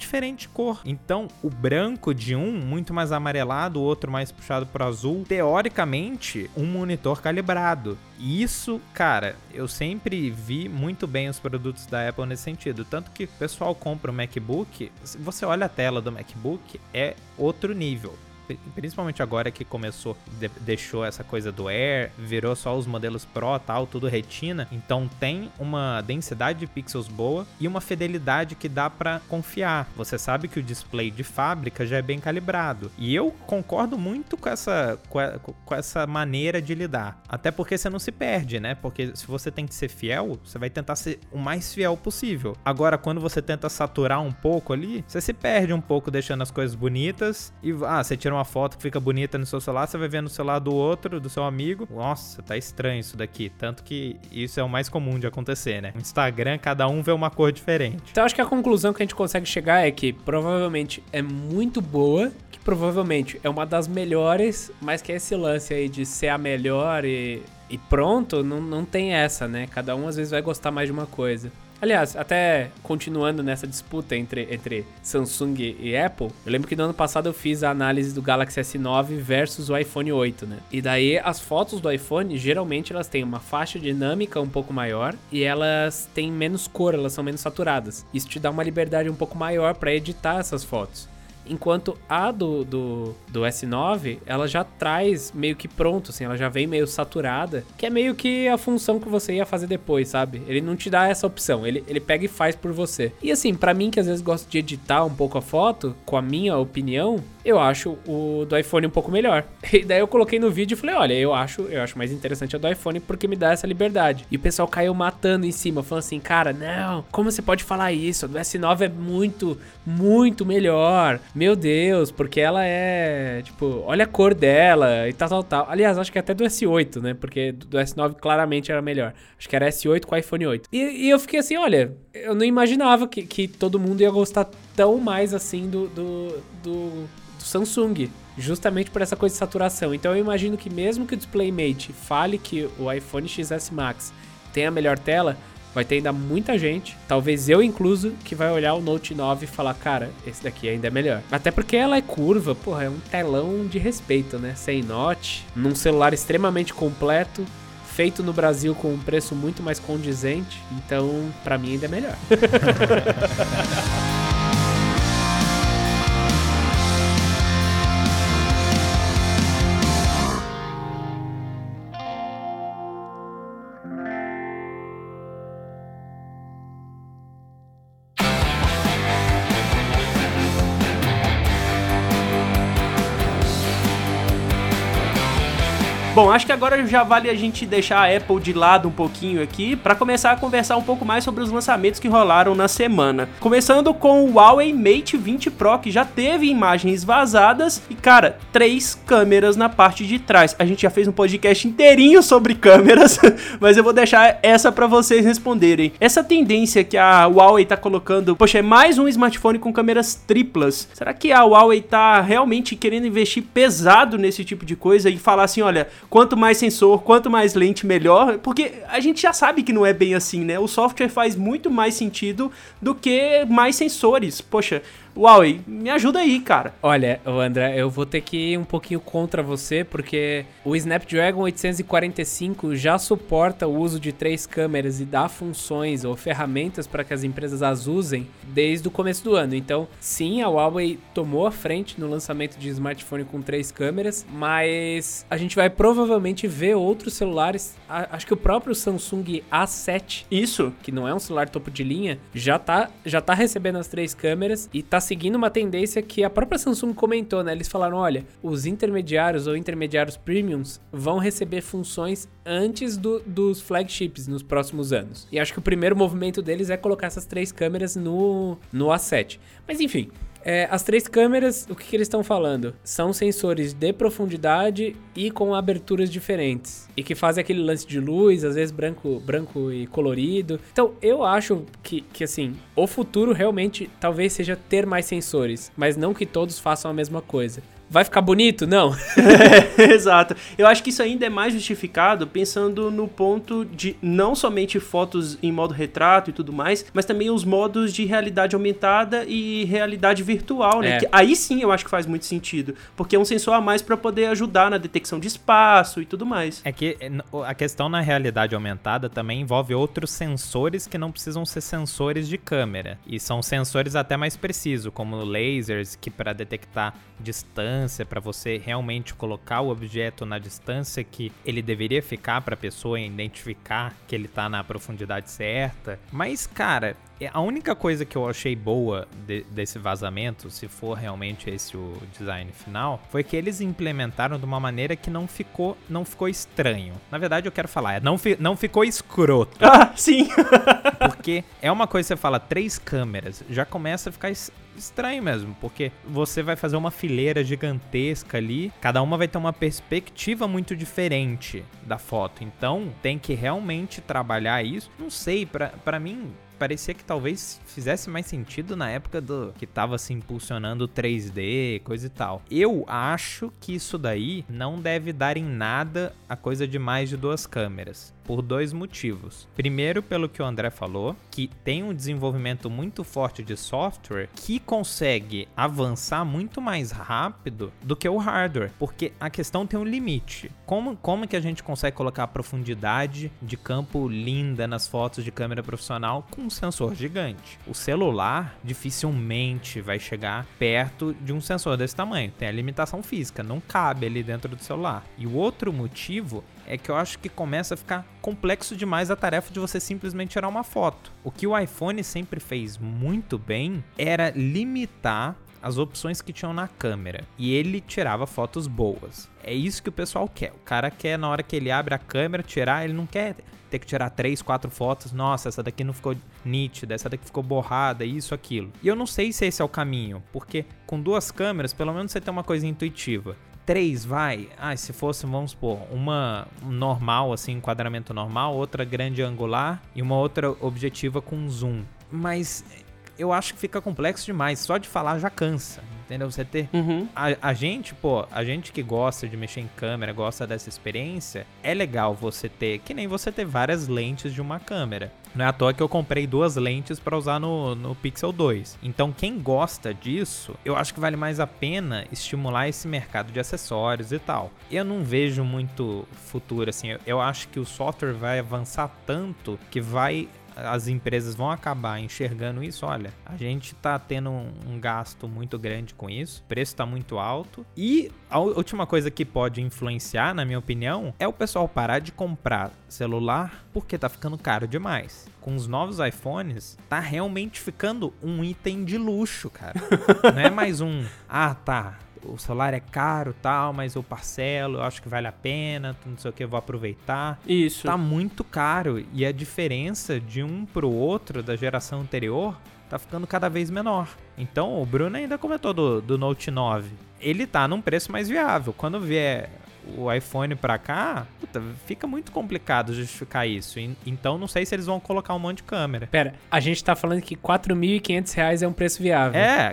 diferente de cor. Então, o branco de um muito mais amarelado, o outro mais puxado para azul. Teoricamente, um monitor calibrado. E isso, cara, eu sempre vi muito bem os produtos da Apple nesse sentido. Tanto que o pessoal compra o MacBook, se você olha a tela do MacBook, é outro nível principalmente agora que começou, de, deixou essa coisa do Air, virou só os modelos Pro tal, tudo retina. Então tem uma densidade de pixels boa e uma fidelidade que dá para confiar. Você sabe que o display de fábrica já é bem calibrado. E eu concordo muito com essa, com essa maneira de lidar. Até porque você não se perde, né? Porque se você tem que ser fiel, você vai tentar ser o mais fiel possível. Agora, quando você tenta saturar um pouco ali, você se perde um pouco deixando as coisas bonitas. E ah, você tira uma foto que fica bonita no seu celular, você vai ver no celular do outro, do seu amigo. Nossa, tá estranho isso daqui. Tanto que isso é o mais comum de acontecer, né? No Instagram, cada um vê uma cor diferente. Então acho que a conclusão que a gente consegue chegar é que provavelmente é muito boa, que provavelmente é uma das melhores, mas que esse lance aí de ser a melhor e, e pronto, não, não tem essa, né? Cada um às vezes vai gostar mais de uma coisa. Aliás, até continuando nessa disputa entre, entre Samsung e Apple, eu lembro que no ano passado eu fiz a análise do Galaxy S9 versus o iPhone 8, né? E daí as fotos do iPhone, geralmente elas têm uma faixa dinâmica um pouco maior e elas têm menos cor, elas são menos saturadas. Isso te dá uma liberdade um pouco maior para editar essas fotos. Enquanto a do, do, do, S9, ela já traz meio que pronto, assim, ela já vem meio saturada, que é meio que a função que você ia fazer depois, sabe? Ele não te dá essa opção, ele, ele pega e faz por você. E assim, para mim que às vezes gosto de editar um pouco a foto, com a minha opinião, eu acho o do iPhone um pouco melhor. <laughs> E daí eu coloquei no vídeo e falei, olha, eu acho, eu acho mais interessante a do iPhone porque me dá essa liberdade. E o pessoal caiu matando em cima, falando assim, cara, não, como você pode falar isso? A do S9 é muito, muito melhor. Meu Deus, porque ela é, tipo, olha a cor dela e tal, tal, tal. Aliás, acho que até do S8, né? Porque do S9 claramente era melhor. Acho que era S8 com iPhone 8. E, e eu fiquei assim, olha, eu não imaginava que, que todo mundo ia gostar tão mais assim do, do, do do Samsung, justamente por essa coisa de saturação. Então eu imagino que mesmo que o DisplayMate fale que o iPhone XS Max tem a melhor tela, vai ter ainda muita gente, talvez eu incluso, que vai olhar o Note 9 e falar, cara, esse daqui ainda é melhor. Até porque ela é curva, porra, é um telão de respeito, né? Sem note, num celular extremamente completo, feito no Brasil com um preço muito mais condizente, então para mim ainda é melhor. <laughs> Bom, acho que agora já vale a gente deixar a Apple de lado um pouquinho aqui para começar a conversar um pouco mais sobre os lançamentos que rolaram na semana. Começando com o Huawei Mate 20 Pro, que já teve imagens vazadas e, cara, três câmeras na parte de trás. A gente já fez um podcast inteirinho sobre câmeras, <laughs> mas eu vou deixar essa para vocês responderem. Essa tendência que a Huawei tá colocando, poxa, é mais um smartphone com câmeras triplas. Será que a Huawei tá realmente querendo investir pesado nesse tipo de coisa e falar assim, olha, quanto mais sensor, quanto mais lente, melhor. Porque a gente já sabe que não é bem assim, né? O software faz muito mais sentido do que mais sensores. Poxa, Huawei, me ajuda aí, cara. Olha, André, eu vou ter que ir um pouquinho contra você, porque o Snapdragon 845 já suporta o uso de três câmeras e dá funções ou ferramentas para que as empresas as usem desde o começo do ano. Então, sim, a Huawei tomou a frente no lançamento de smartphone com três câmeras, mas a gente vai provavelmente ver outros celulares. Acho que o próprio Samsung A7, isso, que não é um celular topo de linha, já tá, já tá recebendo as três câmeras e tá seguindo uma tendência que a própria Samsung comentou, né? Eles falaram: olha, os intermediários ou intermediários premiums vão receber funções antes do, dos flagships nos próximos anos. E acho que o primeiro movimento deles é colocar essas três câmeras no, no A7. Mas enfim, é, as três câmeras, o que, que eles estão falando? São sensores de profundidade e com aberturas diferentes. E que fazem aquele lance de luz, às vezes branco, branco e colorido. Então, eu acho que, que assim, o futuro realmente talvez seja ter mais sensores, mas não que todos façam a mesma coisa. Vai ficar bonito? Não. <laughs> é, <laughs> exato. Eu acho que isso ainda é mais justificado pensando no ponto de não somente fotos em modo retrato e tudo mais, mas também os modos de realidade aumentada e realidade virtual, né? É. aí sim eu acho que faz muito sentido, porque é um sensor a mais para poder ajudar na detecção de espaço e tudo mais. É que é, a questão na realidade aumentada também envolve outros sensores que não precisam ser sensores de câmera e são sensores até mais precisos, como lasers que para detectar distância distância para você realmente colocar o objeto na distância que ele deveria ficar para a pessoa identificar que ele tá na profundidade certa. Mas, cara, a única coisa que eu achei boa de, desse vazamento, se for realmente esse o design final, foi que eles implementaram de uma maneira que não ficou, não ficou estranho. Na verdade, eu quero falar, é, não, fi, não ficou escroto. Ah, sim! <laughs> porque é uma coisa que você fala, três câmeras, já começa a ficar estranho mesmo, porque você vai fazer uma fileira gigantesca ali, cada uma vai ter uma perspectiva muito diferente da foto. Então, tem que realmente trabalhar isso. Não sei, para mim, parecia que talvez fizesse mais sentido na época do que tava se impulsionando 3D, coisa e tal. Eu acho que isso daí não deve dar em nada a coisa de mais de duas câmeras por dois motivos. Primeiro, pelo que o André falou, que tem um desenvolvimento muito forte de software que consegue avançar muito mais rápido do que o hardware, porque a questão tem um limite. Como, como que a gente consegue colocar a profundidade de campo linda nas fotos de câmera profissional com um sensor gigante? O celular dificilmente vai chegar perto de um sensor desse tamanho. Tem a limitação física, não cabe ali dentro do celular. E o outro motivo é que eu acho que começa a ficar complexo demais a tarefa de você simplesmente tirar uma foto. O que o iPhone sempre fez muito bem era limitar as opções que tinham na câmera e ele tirava fotos boas. É isso que o pessoal quer. O cara quer na hora que ele abre a câmera tirar, ele não quer ter que tirar três, quatro fotos. Nossa, essa daqui não ficou nítida, essa daqui ficou borrada, isso, aquilo. E eu não sei se esse é o caminho, porque com duas câmeras, pelo menos você tem uma coisa intuitiva três, vai. Ah, se fosse, vamos supor, uma normal, assim, enquadramento normal, outra grande angular e uma outra objetiva com zoom. Mas eu acho que fica complexo demais. Só de falar já cansa entendeu? Você ter. Uhum. A, a, gente, pô, a gente que gosta de mexer em câmera, gosta dessa experiência, é legal você ter, que nem você ter várias lentes de uma câmera. Não é à toa que eu comprei duas lentes para usar no, no Pixel 2. Então, quem gosta disso, eu acho que vale mais a pena estimular esse mercado de acessórios e tal. Eu não vejo muito futuro assim. Eu, eu acho que o software vai avançar tanto que vai as empresas vão acabar enxergando isso, olha, a gente tá tendo um, um gasto muito grande com isso, o preço tá muito alto. E a última coisa que pode influenciar, na minha opinião, é o pessoal parar de comprar celular porque tá ficando caro demais. Com os novos iPhones, tá realmente ficando um item de luxo, cara. <laughs> Não é mais um, ah, tá, o celular é caro tal, mas eu parcelo, eu acho que vale a pena, não sei o que, eu vou aproveitar. Isso. Tá muito caro e a diferença de um pro outro da geração anterior tá ficando cada vez menor. Então, o Bruno ainda comentou do, do Note 9. Ele tá num preço mais viável. Quando vier o iPhone pra cá, puta, fica muito complicado justificar isso. Então não sei se eles vão colocar um monte de câmera. Pera, a gente tá falando que 4.500 reais é um preço viável. É.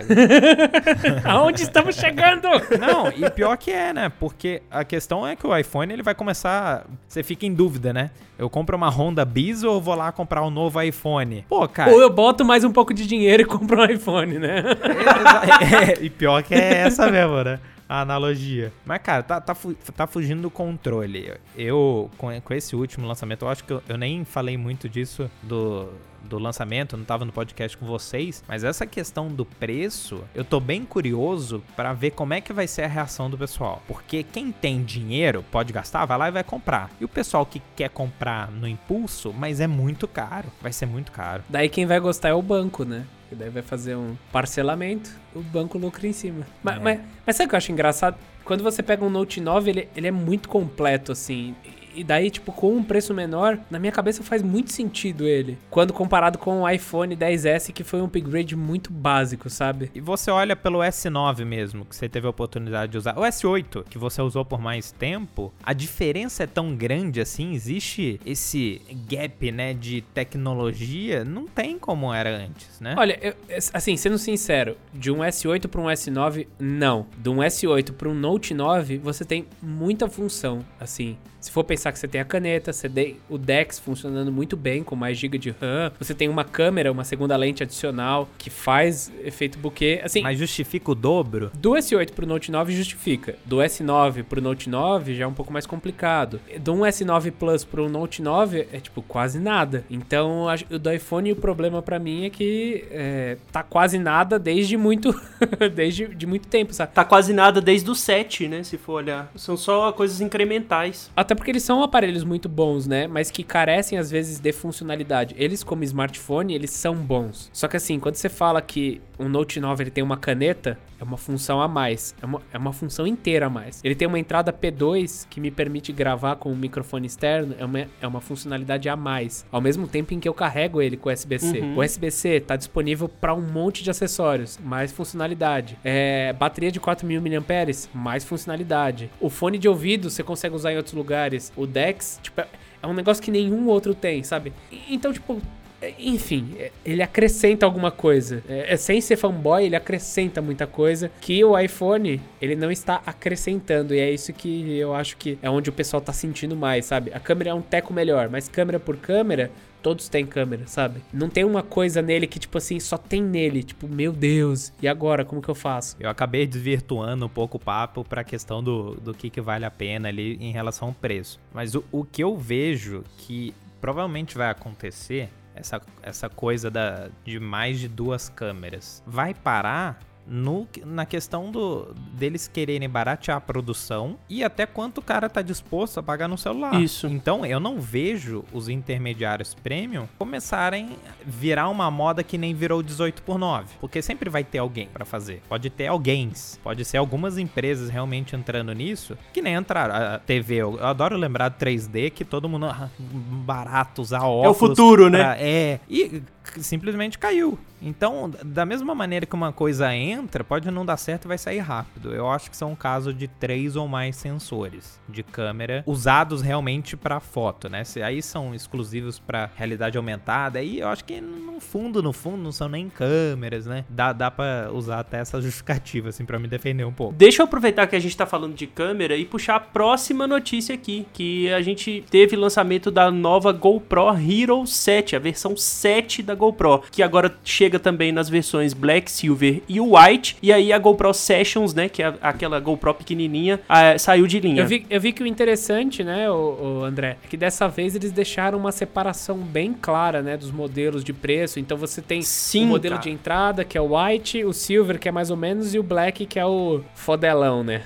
<laughs> Aonde estamos chegando? Não, e pior que é, né? Porque a questão é que o iPhone ele vai começar. Você fica em dúvida, né? Eu compro uma Honda Biz ou vou lá comprar um novo iPhone? Pô, cara. Ou eu boto mais um pouco de dinheiro e compro um iPhone, né? É, <laughs> é, e pior que é essa mesmo, né? A analogia. Mas, cara, tá, tá, tá fugindo do controle. Eu, com, com esse último lançamento, eu acho que eu, eu nem falei muito disso do, do lançamento, não estava no podcast com vocês, mas essa questão do preço, eu tô bem curioso para ver como é que vai ser a reação do pessoal. Porque quem tem dinheiro pode gastar, vai lá e vai comprar. E o pessoal que quer comprar no impulso, mas é muito caro, vai ser muito caro. Daí quem vai gostar é o banco, né? Que daí vai fazer um parcelamento, o banco lucra em cima. Mas, é. mas, mas sabe o que eu acho engraçado? Quando você pega um Note 9, ele, ele é muito completo, assim. E daí, tipo, com um preço menor, na minha cabeça faz muito sentido ele. Quando comparado com o iPhone 10S, que foi um upgrade muito básico, sabe? E você olha pelo S9 mesmo, que você teve a oportunidade de usar. O S8, que você usou por mais tempo, a diferença é tão grande assim, existe esse gap, né, de tecnologia, não tem como era antes, né? Olha, eu, assim, sendo sincero, de um S8 para um S9, não. De um S8 para um Note 9, você tem muita função, assim. Se for pensar que você tem a caneta, você tem o DeX funcionando muito bem, com mais GB de RAM, você tem uma câmera, uma segunda lente adicional, que faz efeito bokeh. Assim, Mas justifica o dobro? do S8 pro Note 9 justifica. Do S9 pro Note 9 já é um pouco mais complicado. Do um S9 Plus pro Note 9 é tipo quase nada. Então acho- o do iPhone o problema pra mim é que é, tá quase nada desde muito <laughs> desde de muito tempo, sabe? Tá quase nada desde o 7, né? Se for olhar. São só coisas incrementais. Até porque eles são aparelhos muito bons, né? Mas que carecem às vezes de funcionalidade. Eles como smartphone, eles são bons. Só que assim, quando você fala que um Note 9 ele tem uma caneta, é uma função a mais. É uma, é uma função inteira a mais. Ele tem uma entrada P2 que me permite gravar com um microfone externo, é uma, é uma funcionalidade a mais. Ao mesmo tempo em que eu carrego ele com USB-C. Uhum. O USB-C tá disponível para um monte de acessórios, mais funcionalidade. É, bateria de 4.000 mAh, mais funcionalidade. O fone de ouvido você consegue usar em outros lugares. O DeX, tipo, é- é um negócio que nenhum outro tem, sabe? Então, tipo, enfim, é- ele acrescenta alguma coisa. É, é, sem ser fanboy, ele acrescenta muita coisa que o iPhone, ele não está acrescentando. E é isso que eu acho que é onde o pessoal tá sentindo mais, sabe? A câmera é um teco melhor, mas câmera por câmera, todos têm câmera, sabe? Não tem uma coisa nele que, tipo assim, só tem nele. Tipo, meu Deus, e agora? Como que eu faço? Eu acabei desvirtuando um pouco o papo pra questão do, do que, que vale a pena ali em relação ao preço. Mas o, o que eu vejo que provavelmente vai acontecer, essa, essa coisa da, de mais de duas câmeras, vai parar no, na questão do, deles quererem baratear a produção e até quanto o cara tá disposto a pagar no celular. Isso. Então eu não vejo os intermediários premium começarem a virar uma moda que nem virou 18 por 9, porque sempre vai ter alguém pra fazer. Pode ter alguém, pode ser algumas empresas realmente entrando nisso, que nem entraram a TV. Eu adoro lembrar do 3D que todo mundo ah, barato usar óculos. futuro, né? pra- é, e simplesmente caiu. Então, da mesma maneira que uma coisa entra, pode não dar certo e vai sair rápido. Eu acho que são um caso de três ou mais sensores de câmera usados realmente pra foto, né? Se aí são exclusivos pra realidade aumentada, aí eu acho que no fundo, no fundo, não são nem câmeras, né? Dá, dá pra usar até essa <laughs> justificativa, assim, pra me defender um pouco. Deixa eu aproveitar que a gente tá falando de câmera e puxar a próxima notícia aqui, que a gente teve lançamento da nova GoPro Hero 7, a versão 7 da GoPro, que agora chega também nas versões Black, Silver e White, e aí a GoPro Sessions, né, que é aquela GoPro pequenininha, ah, saiu de linha. Eu vi, eu vi que o interessante, né, o, André, é que dessa vez eles deixaram uma separação bem clara, né, dos modelos de preço. Então você tem Sim, o modelo cara. de entrada, que é o white, o silver, que é mais ou menos, e o black, que é o fodelão, né?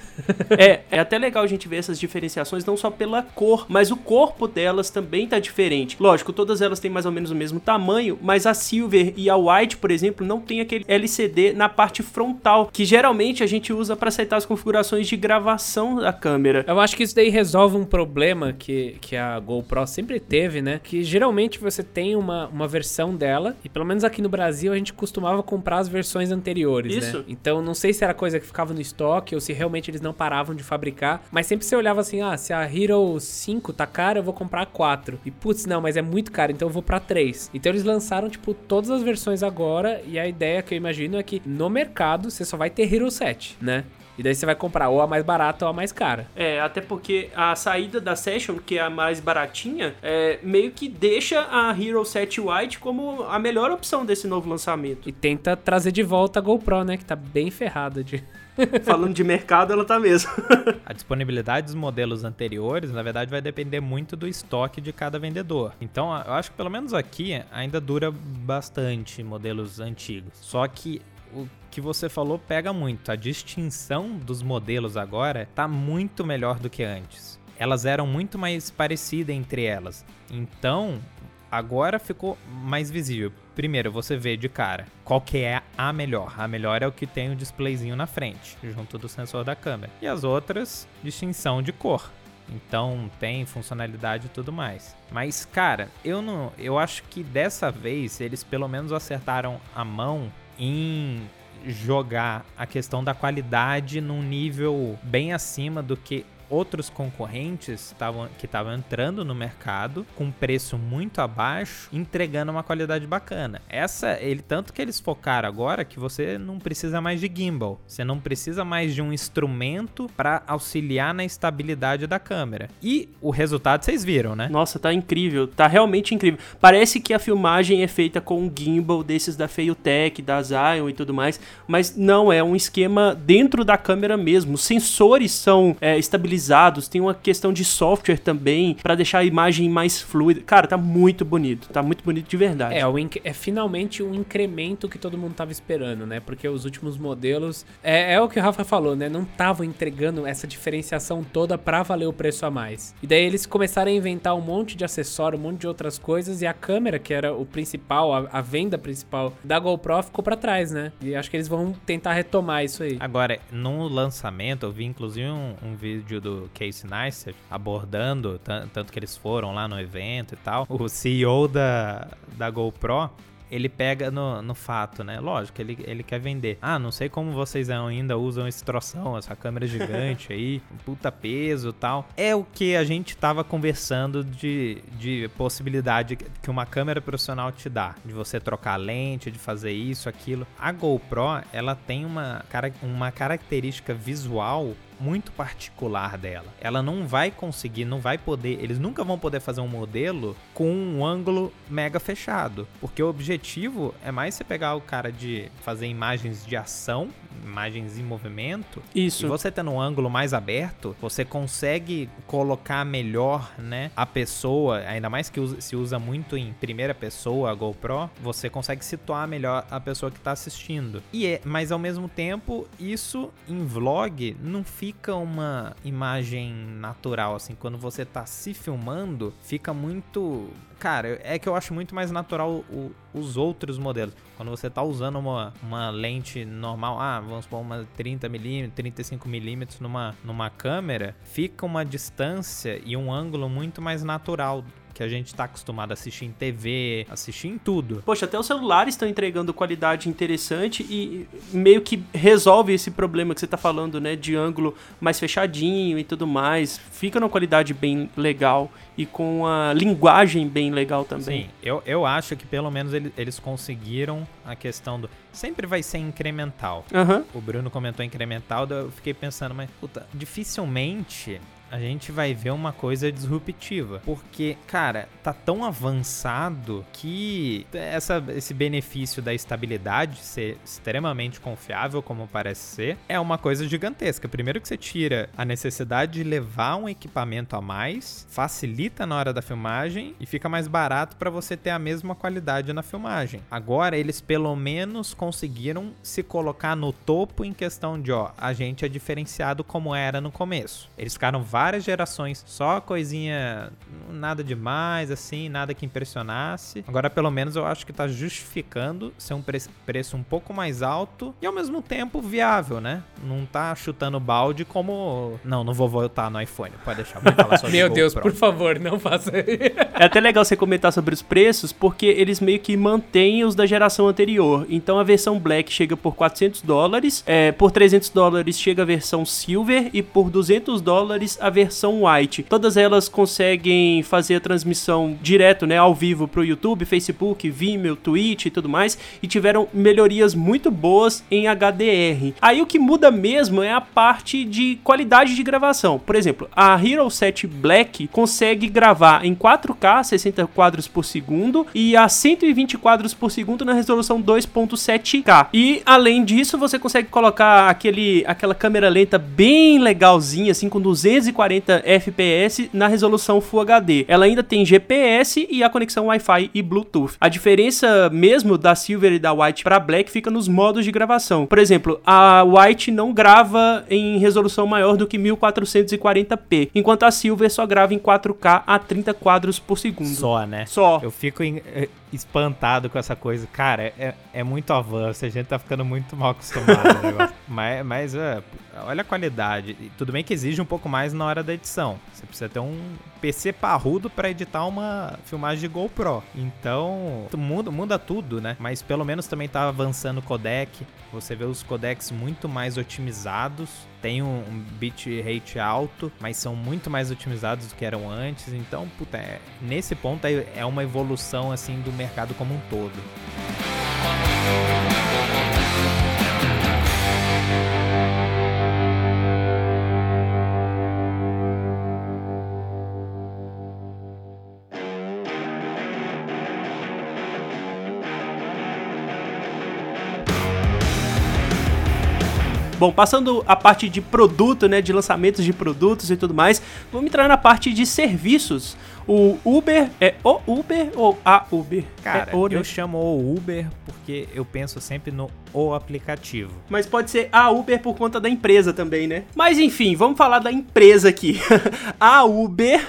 É, <laughs> é até legal a gente ver essas diferenciações não só pela cor, mas o corpo delas também tá diferente. Lógico, todas elas têm mais ou menos o mesmo tamanho, mas a Silver e a White, por exemplo, não tem aquele LCD na parte frontal, que geralmente a gente usa para aceitar as configurações de gravação da câmera. Eu acho que isso daí resolve um problema que, que a GoPro sempre teve, né? Que geralmente você tem uma, uma versão dela, e pelo menos aqui no Brasil a gente costumava comprar as versões anteriores, Isso. né? Então não sei se era coisa que ficava no estoque ou se realmente eles não paravam de fabricar, mas sempre você olhava assim, ah, se a Hero 5 tá cara, eu vou comprar a 4. E putz, não, mas é muito caro, então eu vou pra 3. Então eles lançaram, tipo, todas as versões agora, e a ideia que eu imagino é que no mercado você só vai ter Hero 7, né? E daí você vai comprar ou a mais barata ou a mais cara. É, até porque a saída da Session, que é a mais baratinha, é, meio que deixa a Hero 7 White como a melhor opção desse novo lançamento. E tenta trazer de volta a GoPro, né? Que tá bem ferrada de. <laughs> Falando de mercado, ela tá mesmo. A disponibilidade dos modelos anteriores, na verdade, vai depender muito do estoque de cada vendedor. Então, eu acho que pelo menos aqui ainda dura bastante modelos antigos. Só que que você falou pega muito. A distinção dos modelos agora tá muito melhor do que antes. Elas eram muito mais parecidas entre elas. Então, agora ficou mais visível. Primeiro, você vê de cara qual que é a melhor. A melhor é o que tem o displayzinho na frente, junto do sensor da câmera. E as outras, distinção de cor. Então tem funcionalidade e tudo mais. Mas, cara, eu não. Eu acho que dessa vez eles pelo menos acertaram a mão em jogar a questão da qualidade num nível bem acima do que outros concorrentes tavam, que estavam entrando no mercado com preço muito abaixo, entregando uma qualidade bacana. Essa, ele tanto que eles focaram agora que você não precisa mais de gimbal, você não precisa mais de um instrumento para auxiliar na estabilidade da câmera. E o resultado vocês viram, né? Nossa, tá incrível, tá realmente incrível. Parece que a filmagem é feita com um gimbal desses da Feiltech, da Zion e tudo mais, mas não, é um esquema dentro da câmera mesmo. Os sensores são é, estabilizados, tem uma questão de software também para deixar a imagem mais fluida. Cara, tá muito bonito, tá muito bonito de verdade. É, o é finalmente um incremento que todo mundo tava esperando, né? Porque os últimos modelos, é, é o que o Rafa falou, né? Não estavam entregando essa diferenciação toda para valer o preço a mais. E daí eles começaram a inventar um monte de acessório, um monte de outras coisas e a câmera, que era o principal, a, a venda principal da GoPro ficou para trás, né? E acho que eles vão tentar retomar isso aí. Agora, no lançamento, eu vi inclusive um, um vídeo do Casey Neistat abordando, tanto que eles foram lá no evento e tal. O CEO da, da GoPro ele pega no, no fato, né? Lógico, ele, ele quer vender. Ah, não sei como vocês ainda usam esse troção, essa câmera gigante aí, <laughs> puta peso tal. É o que a gente tava conversando de, de possibilidade que uma câmera profissional te dá. De você trocar lente, de fazer isso, aquilo. A GoPro, ela tem uma, uma característica visual muito particular dela. Ela não vai conseguir, não vai poder, eles nunca vão poder fazer um modelo com um ângulo mega fechado, porque o objetivo é mais você pegar o cara de fazer imagens de ação, imagens em movimento. Isso. E você tendo um ângulo mais aberto, você consegue colocar melhor, né, a pessoa, ainda mais que se usa muito em primeira pessoa a GoPro, você consegue situar melhor a pessoa que está assistindo. E é, mas ao mesmo tempo, isso em vlog não fica fica uma imagem natural, assim, quando você tá se filmando, fica muito. Cara, é que eu acho muito mais natural o, os outros modelos. Quando você tá usando uma, uma lente normal, ah, vamos supor uma 30mm, 35mm numa, numa câmera, fica uma distância e um ângulo muito mais natural que a gente tá acostumado a assistir em TV, assistir em tudo. Poxa, até os celulares estão entregando qualidade interessante e meio que resolve esse problema que você tá falando, né, de ângulo mais fechadinho e tudo mais. Fica numa qualidade bem legal e com a linguagem bem legal também. Sim, eu, eu acho que pelo menos eles, eles conseguiram a questão do. Sempre vai ser incremental. Uhum. O Bruno comentou incremental, eu fiquei pensando, mas puta, dificilmente a gente vai ver uma coisa disruptiva. Porque, cara, tá tão avançado que essa, esse benefício da estabilidade ser extremamente confiável, como parece ser, é uma coisa gigantesca. Primeiro que você tira a necessidade de levar um equipamento a mais, facilita na hora da filmagem e fica mais barato para você ter a mesma qualidade na filmagem. Agora, eles pelo menos conseguiram se colocar no topo em questão de, ó, a gente é diferenciado como era no começo. Eles ficaram várias gerações só coisinha nada demais assim, nada que impressionasse. Agora pelo menos eu acho que tá justificando ser um pre preço um pouco mais alto e ao mesmo tempo viável, né? Não tá chutando balde como não, não vou voltar no iPhone. Pode deixar, vou falar só <laughs> Meu Deus, por favor, não faça. <laughs> é até legal você comentar sobre os preços porque eles meio que mantêm os da geração anterior. Então a versão Black chega por 400 dólares, é, por 300 dólares chega a versão Silver e por 200 dólares a versão White. Todas elas conseguem fazer a transmissão direto, né, ao vivo pro YouTube, Facebook, Vimeo, Twitch e tudo mais, e tiveram melhorias muito boas em HDR. Aí o que muda mesmo é a parte de qualidade de gravação. Por exemplo, a Hero 7 Black consegue gravar em 4K, 60 quadros por segundo, e a 120 quadros por segundo na resolução 2.7K. E além disso, você consegue colocar aquele, aquela câmera lenta bem legalzinha, assim, com 240 40 fps na resolução Full HD. Ela ainda tem GPS e a conexão Wi-Fi e Bluetooth. A diferença mesmo da Silver e da White para Black fica nos modos de gravação. Por exemplo, a White não grava em resolução maior do que 1440p, enquanto a Silver só grava em 4K a 30 quadros por segundo. Só, né? Só. Eu fico em, eh, espantado com essa coisa. Cara, é, é muito avanço, a gente tá ficando muito mal acostumado. <laughs> Mas, mas é, olha a qualidade. Tudo bem que exige um pouco mais na hora da edição. Você precisa ter um PC parrudo para editar uma filmagem de GoPro. Então, muda, muda tudo, né? Mas pelo menos também tá avançando o codec. Você vê os codecs muito mais otimizados. Tem um, um bitrate alto, mas são muito mais otimizados do que eram antes. Então, puta, é, nesse ponto é, é uma evolução assim do mercado como um todo. Bom, passando a parte de produto, né, de lançamentos de produtos e tudo mais, vamos entrar na parte de serviços. O Uber é o Uber ou a Uber? Cara, é o, eu chamo o Uber porque eu penso sempre no o aplicativo. Mas pode ser a Uber por conta da empresa também, né? Mas enfim, vamos falar da empresa aqui. <laughs> a Uber.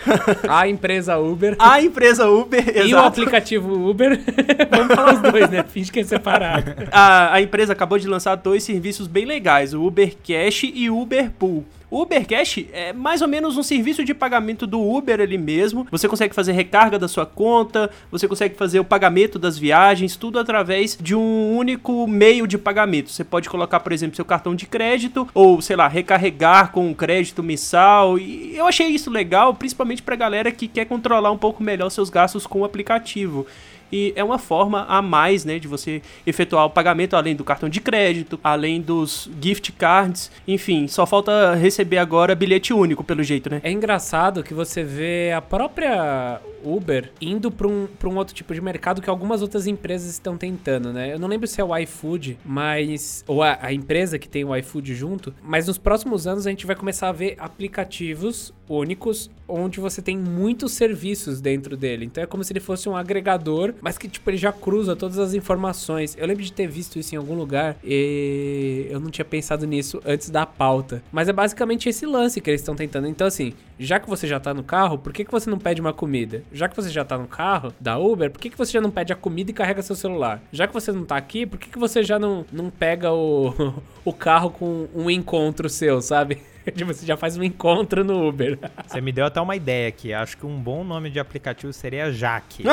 a empresa Uber. <laughs> A empresa Uber, exato. E o aplicativo Uber. <laughs> vamos falar os dois, né? Finge que é separado. a, a empresa acabou de lançar dois serviços bem legais, o Uber Cash e o Uber Pool. O Uber Cash é mais ou menos um serviço de pagamento do Uber ali mesmo. Você consegue fazer recarga da sua conta, você consegue fazer o pagamento das viagens, tudo através de um único meio de pagamento. Você pode colocar, por exemplo, seu cartão de crédito ou, sei lá, recarregar com um crédito mensal. E eu achei isso legal, principalmente pra galera que quer controlar um pouco melhor seus gastos com o aplicativo e é uma forma a mais, né, de você efetuar o pagamento além do cartão de crédito, além dos gift cards, enfim, só falta receber agora bilhete único, pelo jeito, né? É engraçado que você vê a própria Uber indo para um, um outro tipo de mercado que algumas outras empresas estão tentando, né? Eu não lembro se é o iFood, mas. ou a, a empresa que tem o iFood junto, mas nos próximos anos a gente vai começar a ver aplicativos únicos onde você tem muitos serviços dentro dele. Então é como se ele fosse um agregador, mas que tipo ele já cruza todas as informações. Eu lembro de ter visto isso em algum lugar e eu não tinha pensado nisso antes da pauta. Mas é basicamente esse lance que eles estão tentando. Então assim, já que você já tá no carro, por que, que você não pede uma comida? Já que você já tá no carro da Uber, por que, que você já não pede a comida e carrega seu celular? Já que você não tá aqui, por que, que você já não, não pega o, <laughs> o carro com um encontro seu, sabe? <laughs> tipo, você já faz um encontro no Uber. Você me deu até uma ideia aqui. Acho que um bom nome de aplicativo seria Jaque.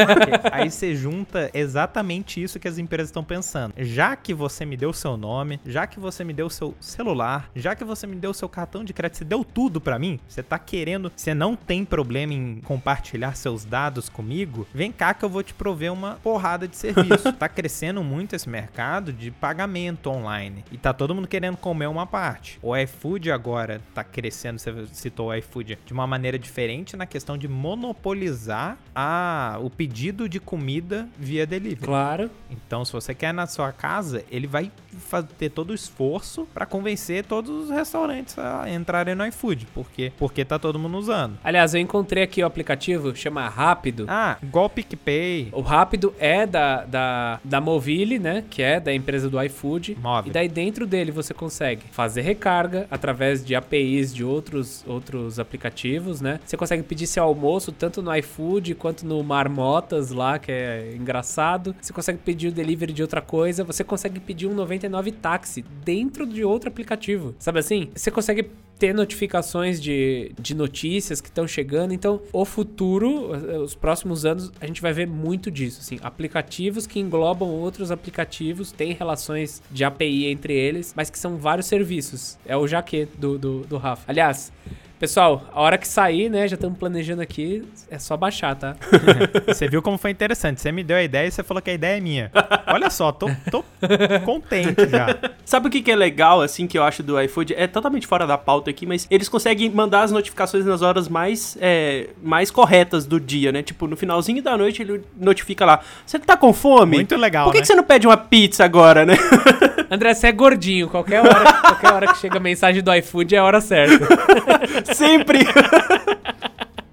<laughs> aí você junta exatamente isso que as empresas estão pensando. Já que você me deu seu nome, já que você me deu seu celular, já que você me deu seu cartão de crédito, você deu tudo para mim, você tá querendo, você não tem problema em compartilhar seus dados comigo, vem cá que eu vou te prover uma porrada de serviço. <laughs> tá crescendo muito esse mercado de pagamento online e tá todo mundo querendo comer uma parte. O iFood agora está crescendo, você citou o iFood, de uma maneira diferente na questão de monopolizar a, o pedido de comida via delivery. Claro. Então, se você quer na sua casa, ele vai ter todo o esforço para convencer todos os restaurantes a entrarem no iFood, porque porque tá todo mundo usando. Aliás, eu encontrei aqui o aplicativo, chama Rápido. Ah, igual o PicPay. O Rápido é da, da, da Movile, né, que é da empresa do iFood. Móvel. E daí dentro dele você consegue fazer recarga através através de APIs de outros, outros aplicativos, né? Você consegue pedir seu almoço tanto no iFood quanto no Marmotas lá, que é engraçado. Você consegue pedir o delivery de outra coisa. Você consegue pedir um 99 táxi dentro de outro aplicativo. Sabe assim? Você consegue ter notificações de, de notícias que estão chegando. Então, o futuro, os próximos anos, a gente vai ver muito disso. Assim, aplicativos que englobam outros aplicativos, têm relações de API entre eles, mas que são vários serviços. É o jaque do, do, do Rafa. Aliás, Pessoal, a hora que sair, né, já estamos planejando aqui, é só baixar, tá? <laughs> você viu como foi interessante. Você me deu a ideia e você falou que a ideia é minha. Olha só, tô, tô contente já. Sabe o que, que é legal, assim, que eu acho do iFood? É totalmente fora da pauta aqui, mas eles conseguem mandar as notificações nas horas mais, é, mais corretas do dia, né? Tipo, no finalzinho da noite ele notifica lá. Você tá com fome? Muito legal, Por que, né? que você não pede uma pizza agora, né? <laughs> André, você é gordinho. Qualquer hora, <laughs> qualquer hora que chega a mensagem do iFood é a hora certa. <laughs> Sempre! <laughs>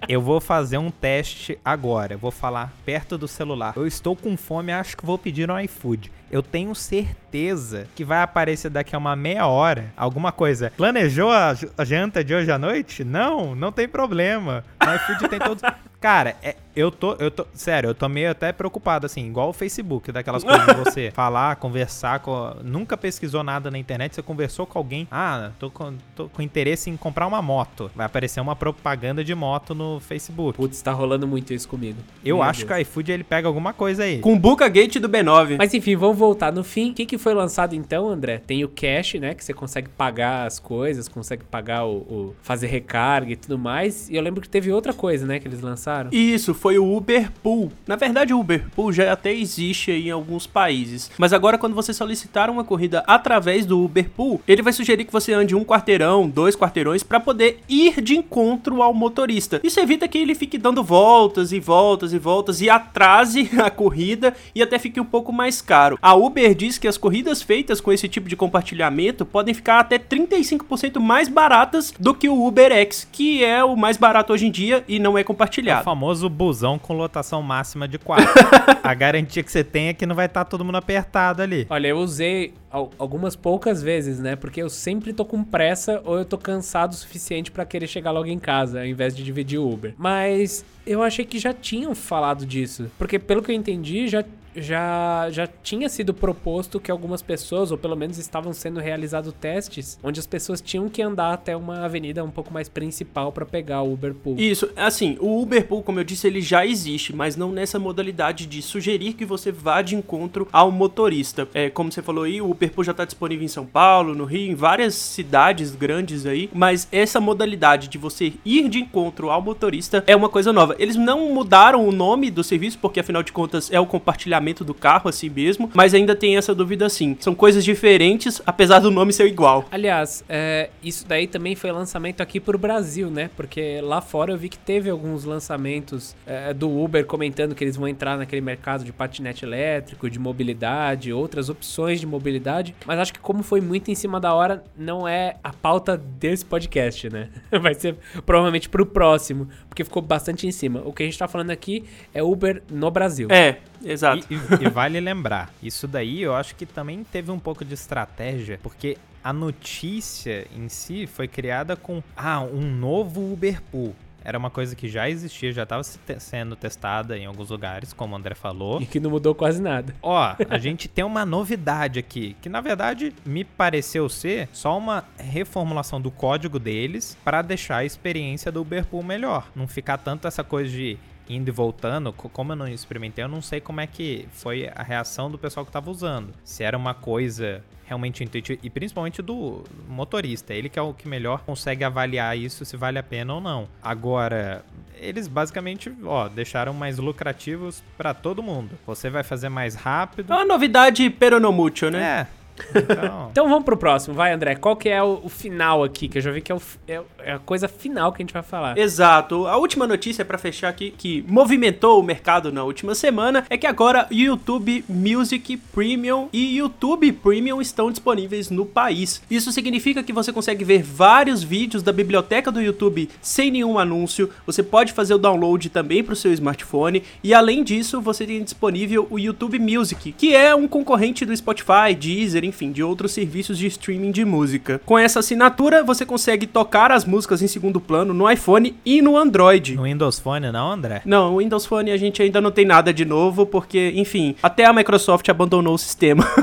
Eu vou fazer um teste agora. Eu vou falar perto do celular. Eu estou com fome, acho que vou pedir um iFood. Eu tenho certeza que vai aparecer daqui a uma meia hora alguma coisa. Planejou a, a janta de hoje à noite? Não, não tem problema. O iFood tem todos. <laughs> Cara, é, Eu tô, eu tô, sério, eu tô meio até preocupado, assim, igual o Facebook, daquelas coisas de você <laughs> falar, conversar com. Nunca pesquisou nada na internet, você conversou com alguém. Ah, tô com, tô com interesse em comprar uma moto. Vai aparecer uma propaganda de moto no Facebook. Putz, tá rolando muito isso comigo. Eu Meu acho Deus. que o iFood ele pega alguma coisa aí. Com o Buca Gate do B9. Mas enfim, vamos voltar. No fim, o que, que foi lançado então, André? Tem o cash, né? Que você consegue pagar as coisas, consegue pagar o, o- fazer recarga e tudo mais. E eu lembro que teve outra coisa, né? Que eles lançaram. Isso, foi o Uber Pool. Na verdade, o Uber Pool já até existe aí em alguns países. Mas agora, quando você solicitar uma corrida através do Uber Pool, ele vai sugerir que você ande um quarteirão, dois quarteirões, para poder ir de encontro ao motorista. Isso evita que ele fique dando voltas e voltas e voltas e atrase <laughs> a corrida e até fique um pouco mais caro. A Uber diz que as corridas feitas com esse tipo de compartilhamento podem ficar até 35% mais baratas do que o Uber X, que é o mais barato hoje em dia e não é É o compartilhado. famoso busão com lotação máxima de 4. <laughs> a garantia que você tem é que não vai estar todo mundo apertado ali. Olha, eu usei al- algumas poucas vezes, né? Porque eu sempre tô com pressa ou eu tô cansado o suficiente pra querer chegar logo em casa, ao invés de dividir o Uber. Mas eu achei que já tinham falado disso. Porque pelo que eu entendi, já. Já, já tinha sido proposto que algumas pessoas, ou pelo menos estavam sendo realizados testes, onde as pessoas tinham que andar até uma avenida um pouco mais principal pra pegar o Uber Pool. Isso, assim, o Uber Pool, como eu disse, ele já existe, mas não nessa modalidade de sugerir que você vá de encontro ao motorista. É, como você falou aí, o Uber Pool já está disponível em São Paulo, no Rio, em várias cidades grandes aí, mas essa modalidade de você ir de encontro ao motorista é uma coisa nova. Eles não mudaram o nome do serviço, porque afinal de contas é o compartilhamento do carro assim mesmo, mas ainda tem essa dúvida assim. São coisas diferentes, apesar do nome ser igual. Aliás, é, isso daí também foi lançamento aqui pro Brasil, né? Porque lá fora eu vi que teve alguns lançamentos é, do Uber comentando que eles vão entrar naquele mercado de patinete elétrico, de mobilidade, outras opções de mobilidade. Mas acho que como foi muito em cima da hora, não é a pauta desse podcast, né? <laughs> Vai ser provavelmente pro próximo, porque ficou bastante em cima. O que a gente tá falando aqui é Uber no Brasil. É, exato. E, e- e vale lembrar, isso daí eu acho que também teve um pouco de estratégia, porque a notícia em si foi criada com ah, um novo Uber Pool. Era uma coisa que já existia, já estava sendo testada em alguns lugares, como o André falou. E que não mudou quase nada. Ó, a <laughs> gente tem uma novidade aqui, que na verdade me pareceu ser só uma reformulação do código deles para deixar a experiência do Uberpool melhor. Não ficar tanto essa coisa de indo e voltando, co- como eu não experimentei, eu não sei como é que foi a reação do pessoal que tava usando. Se era uma coisa realmente intuitiva, e principalmente do motorista, ele que é o que melhor consegue avaliar isso, se vale a pena ou não. Agora, eles basicamente, ó, deixaram mais lucrativos para todo mundo. Você vai fazer mais rápido. É uma novidade peronomútil, né? É. Então, Então vamos pro próximo, vai André. Qual que é o, o final aqui? Que eu já vi que é, o é- é a coisa final que a gente vai falar. Exato. A última notícia pra fechar aqui que movimentou o mercado na última semana é que agora YouTube Music Premium e YouTube Premium estão disponíveis no país. Isso significa que você consegue ver vários vídeos da biblioteca do YouTube sem nenhum anúncio. Você pode fazer o download também para o seu smartphone e além disso, você tem disponível o YouTube Music, que é um concorrente do Spotify, Deezer, enfim, de outros serviços de streaming de música. Com essa assinatura, você consegue tocar as músicas em segundo plano no iPhone e no Android. no Windows Phone não, André? Não, o Windows Phone a gente ainda não tem nada de novo, porque, enfim, até a Microsoft abandonou o sistema. <laughs>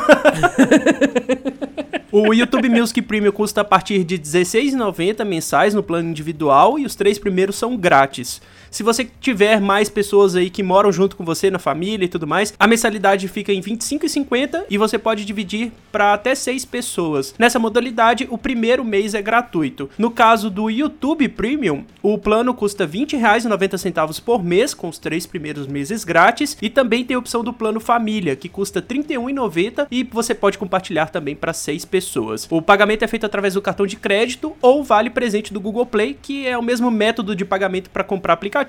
O YouTube Music Premium custa a partir de R$16,90 mensais no plano individual e os três primeiros são grátis. Se você tiver mais pessoas aí que moram junto com você na família e tudo mais, a mensalidade fica em R$25,50 e você pode dividir para até seis pessoas. Nessa modalidade, o primeiro mês é gratuito. No caso do YouTube Premium, o plano custa R$20,90 por mês, com os três primeiros meses grátis, e também tem a opção do plano Família, que custa R$31,90 e você pode compartilhar também para seis pessoas. O pagamento é feito através do cartão de crédito ou vale presente do Google Play, que é o mesmo método de pagamento para comprar aplicativos,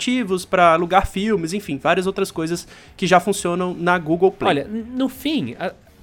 para alugar filmes, enfim, várias outras coisas que já funcionam na Google Play. Olha, no fim,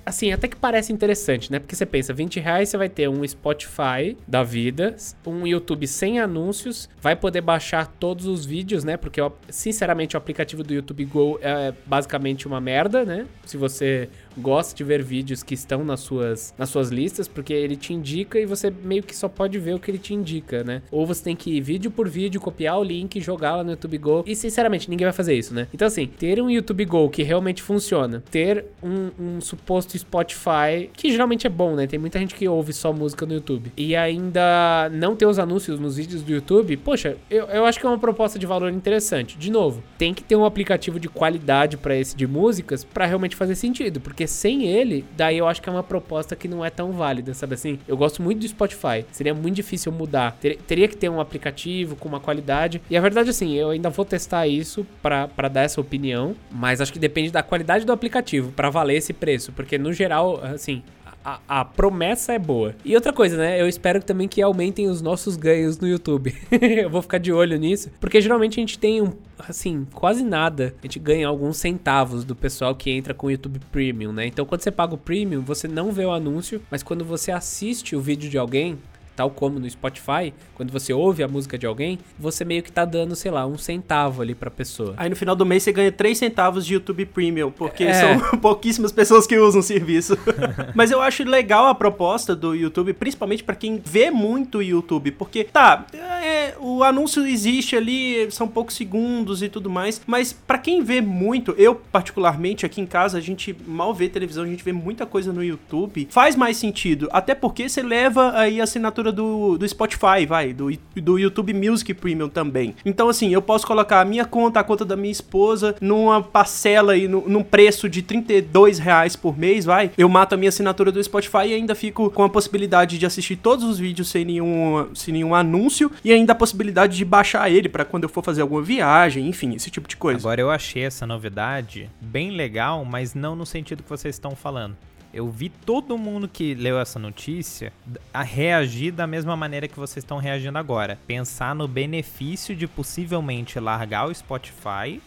assim, até que parece interessante, né? Porque você pensa, 20 reais você vai ter um Spotify da vida, um YouTube sem anúncios, vai poder baixar todos os vídeos, né? Porque, sinceramente, o aplicativo do YouTube Go é basicamente uma merda, né? Se você gosta de ver vídeos que estão nas suas, nas suas listas, porque ele te indica e você meio que só pode ver o que ele te indica, né? Ou você tem que ir vídeo por vídeo, copiar o link, jogar lá no YouTube Go. E sinceramente, ninguém vai fazer isso, né? Então, assim, ter um YouTube Go que realmente funciona, ter um, um suposto Spotify, que geralmente é bom, né? Tem muita gente que ouve só música no YouTube. E ainda não ter os anúncios nos vídeos do YouTube, poxa, eu, eu acho que é uma proposta de valor interessante. De novo, tem que ter um aplicativo de qualidade para esse de músicas para realmente fazer sentido, porque sem ele, daí eu acho que é uma proposta que não é tão válida, sabe assim? Eu gosto muito do Spotify, seria muito difícil mudar. Ter, teria que ter um aplicativo com uma qualidade. E a verdade, assim, eu ainda vou testar isso para dar essa opinião, mas acho que depende da qualidade do aplicativo para valer esse preço, porque no geral, assim, a, a, promessa é boa. E outra coisa, né? Eu espero também que aumentem os nossos ganhos no YouTube. <laughs> eu vou ficar de olho nisso, porque geralmente a gente tem um, assim, quase nada. A gente ganha alguns centavos do pessoal que entra com o YouTube Premium, né? Então, quando você paga o Premium, você não vê o anúncio, mas quando você assiste o vídeo de alguém, tal como no Spotify, quando você ouve a música de alguém, você meio que tá dando, sei lá, um centavo ali pra pessoa. Aí no final do mês você ganha 3 centavos de YouTube Premium, porque é. são <laughs> pouquíssimas pessoas que usam o serviço. <laughs> Mas eu acho legal a proposta do YouTube, principalmente para quem vê muito o YouTube, porque tá, é, o anúncio existe ali, são poucos segundos e tudo mais, mas para quem vê muito, eu particularmente aqui em casa, a gente mal vê televisão, a gente vê muita coisa no YouTube, faz mais sentido, até porque você leva aí a assinatura do, do Spotify, vai, do, do YouTube Music Premium também. Então, assim, eu posso colocar a minha conta, a conta da minha esposa, numa parcela no, num preço de 32 reais por mês, vai. Eu mato a minha assinatura do Spotify e ainda fico com a possibilidade de assistir todos os vídeos sem nenhum, sem nenhum anúncio e ainda a possibilidade de baixar ele para quando eu for fazer alguma viagem, enfim, esse tipo de coisa. Agora eu achei essa novidade bem legal, mas não no sentido que vocês estão falando eu vi todo mundo que leu essa notícia a reagir da mesma maneira que vocês estão reagindo agora. Pensar no benefício de possivelmente largar o Spotify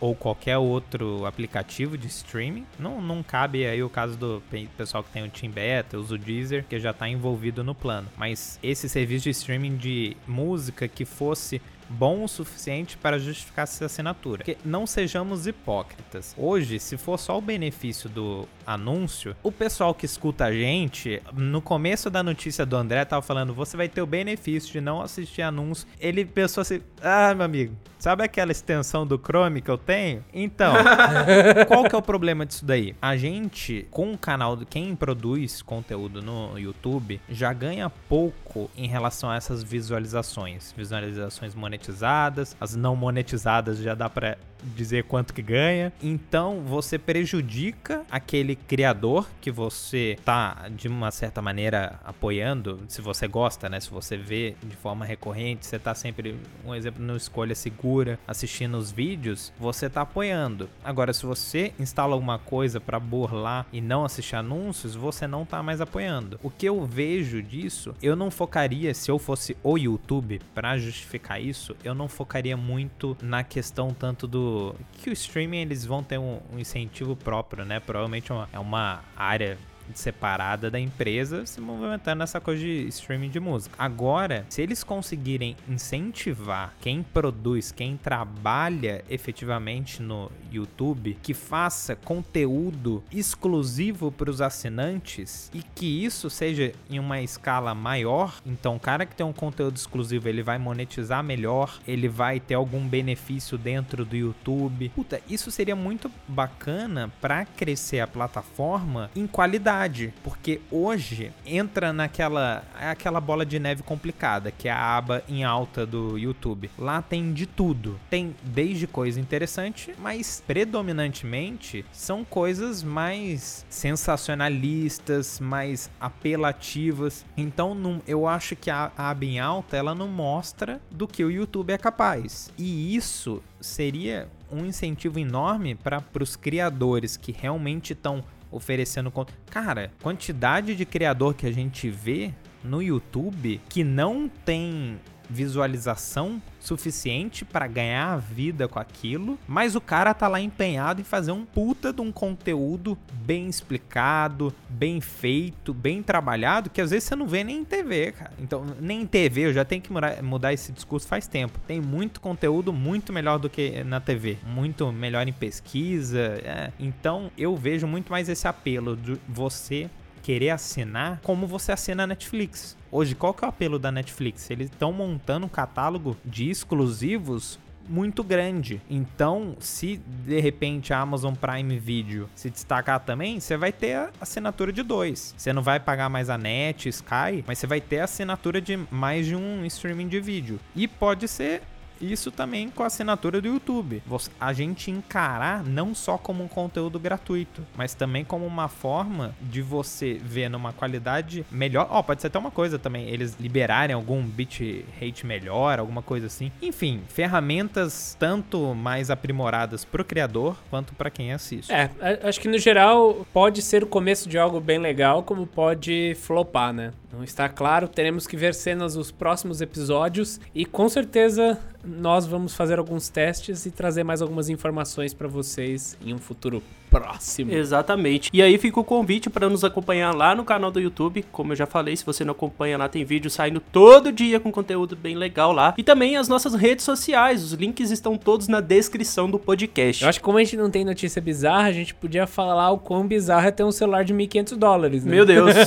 ou, qualquer outro aplicativo de streaming. Não, não cabe aí o caso do pessoal que tem o Team Beta, usa o Deezer, que já está envolvido no plano. Mas esse serviço de streaming de música que fosse bom o suficiente para justificar essa assinatura. Porque não sejamos hipócritas. Hoje, se for só o benefício do anúncio, o pessoal que escuta a gente, no começo da notícia do André, tava falando: você vai ter o benefício de não assistir anúncio. Ele pensou assim: ah, meu amigo, sabe aquela extensão do Chrome que eu tenho? Então, <laughs> qual que é o problema disso daí? A gente, com o canal de quem produz conteúdo no YouTube, já ganha pouco em relação a essas visualizações. Visualizações monetizadas, as não monetizadas já dá para dizer quanto que ganha. Então você prejudica aquele criador que você tá de uma certa maneira apoiando, se você gosta, né? Se você vê de forma recorrente, você tá sempre, um exemplo, no escolha segura, assistindo os vídeos, você tá apoiando. Agora, se você instala alguma coisa para burlar e não assistir anúncios, você não tá mais apoiando. O que eu vejo disso, eu não focaria, se eu fosse o YouTube, para justificar isso, eu não focaria muito na questão tanto do que o streaming eles vão ter um, um incentivo próprio, né? Provavelmente é uma, é uma área separada da empresa se movimentando nessa coisa de streaming de música. Agora, se eles conseguirem incentivar quem produz, quem trabalha efetivamente no YouTube, que faça conteúdo exclusivo para os assinantes e que isso seja em uma escala maior, então o cara que tem um conteúdo exclusivo, ele vai monetizar melhor, ele vai ter algum benefício dentro do YouTube. Puta, isso seria muito bacana para crescer a plataforma em qualidade verdade, porque hoje entra naquela aquela bola de neve complicada, que é a aba em alta do YouTube. Lá tem de tudo. Tem desde coisa interessante, mas predominantemente são coisas mais sensacionalistas, mais apelativas. Então, eu acho que a, a aba em alta ela não mostra do que o YouTube é capaz. E isso seria um incentivo enorme para os criadores que realmente estão oferecendo. Cara, quantidade de criador que a gente vê no YouTube que não tem visualização suficiente para ganhar a vida com aquilo, mas o cara tá lá empenhado em fazer um puta de um conteúdo bem explicado, bem feito, bem trabalhado, que às vezes você não vê nem em TV, cara. Então, nem em TV, eu já tenho que mudar, esse discurso faz tempo. Tem muito conteúdo muito melhor do que na TV, muito melhor em pesquisa. É. Então, eu vejo muito mais esse apelo de você querer assinar como você assina a Netflix. Hoje, qual que é o apelo da Netflix? Eles estão montando um catálogo de exclusivos muito grande. Então, se de repente a Amazon Prime Video se destacar também, você vai ter a assinatura de dois. Você não vai pagar mais a Net, Sky, mas você vai ter a assinatura de mais de um streaming de vídeo. E pode ser isso também com a assinatura do YouTube. A gente encarar não só como um conteúdo gratuito, mas também como uma forma de você ver numa qualidade melhor. Ó, oh, pode ser até uma coisa também, eles liberarem algum bit rate melhor, alguma coisa assim. Enfim, ferramentas tanto mais aprimoradas pro criador quanto para quem assiste. É, acho que no geral pode ser o começo de algo bem legal, como pode flopar, né? Não está claro, teremos que ver cenas nos próximos episódios e com certeza nós vamos fazer alguns testes e trazer mais algumas informações para vocês em um futuro próximo. Exatamente. E aí fica o convite para nos acompanhar lá no canal do YouTube. Como eu já falei, se você não acompanha lá, tem vídeo saindo todo dia com conteúdo bem legal lá. E também as nossas redes sociais. Os links estão todos na descrição do podcast. Eu acho que como a gente não tem notícia bizarra, a gente podia falar o quão bizarro é ter um celular de 1.500 dólares, né? Meu Deus. <laughs>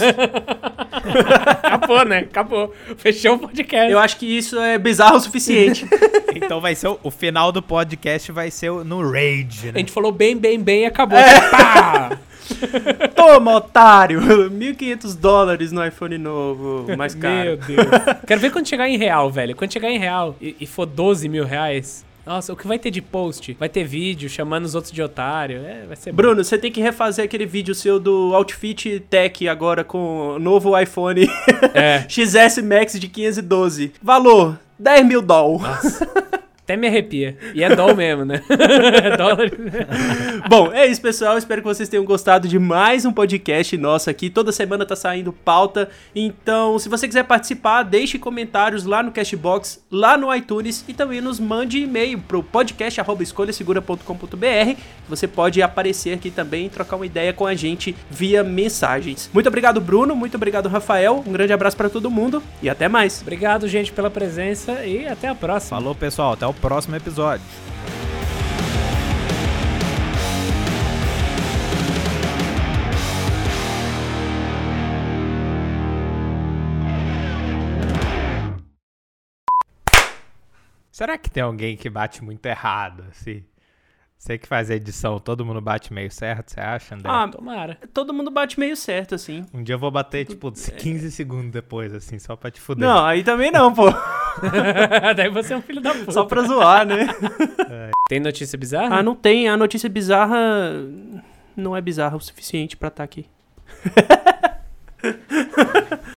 Acabou, né? Acabou. Fechou o podcast. Eu acho que isso é bizarro o suficiente. <laughs> então vai ser o, o, final do podcast vai ser no Rage, né? A gente falou bem, bem, bem e acabou. É. Pá! <laughs> Toma, otário! <laughs> 1.500 dólares no iPhone novo, mais caro. Meu Deus. <laughs> Quero ver quando chegar em real, velho. Quando chegar em real e, e for 12 mil reais, nossa, o que vai ter de post? Vai ter vídeo chamando os outros de otário. É, vai ser Bruno, bom. você tem que refazer aquele vídeo seu do Outfit Tech agora com o novo iPhone é. XS Max de 512. Valor: 10 mil dólares. Até me arrepia. E é dólar mesmo, né? <laughs> é dólar. Bom, é isso, pessoal. Espero que vocês tenham gostado de mais um podcast nosso aqui. Toda semana tá saindo pauta. Então, se você quiser participar, deixe comentários lá no Cashbox, lá no iTunes e também nos mande e-mail pro podcast@escolhasegura.com.br. Você pode aparecer aqui também e trocar uma ideia com a gente via mensagens. Muito obrigado, Bruno. Muito obrigado, Rafael. Um grande abraço para todo mundo e até mais. Obrigado, gente, pela presença e até a próxima. Falou, pessoal. Até o o próximo episódio. Será que tem alguém que bate muito errado, assim? Você que faz a edição, todo mundo bate meio certo, você acha, André? Ah, tomara. Todo mundo bate meio certo, assim. Um dia eu vou bater, tipo, 15 segundos depois, assim, só pra te fuder. Não, aí também não, pô. <laughs> Daí você é um filho da puta. Só pra zoar, né? É. Tem notícia bizarra? Ah, não tem. A notícia bizarra não é bizarra o suficiente pra estar tá aqui. <laughs>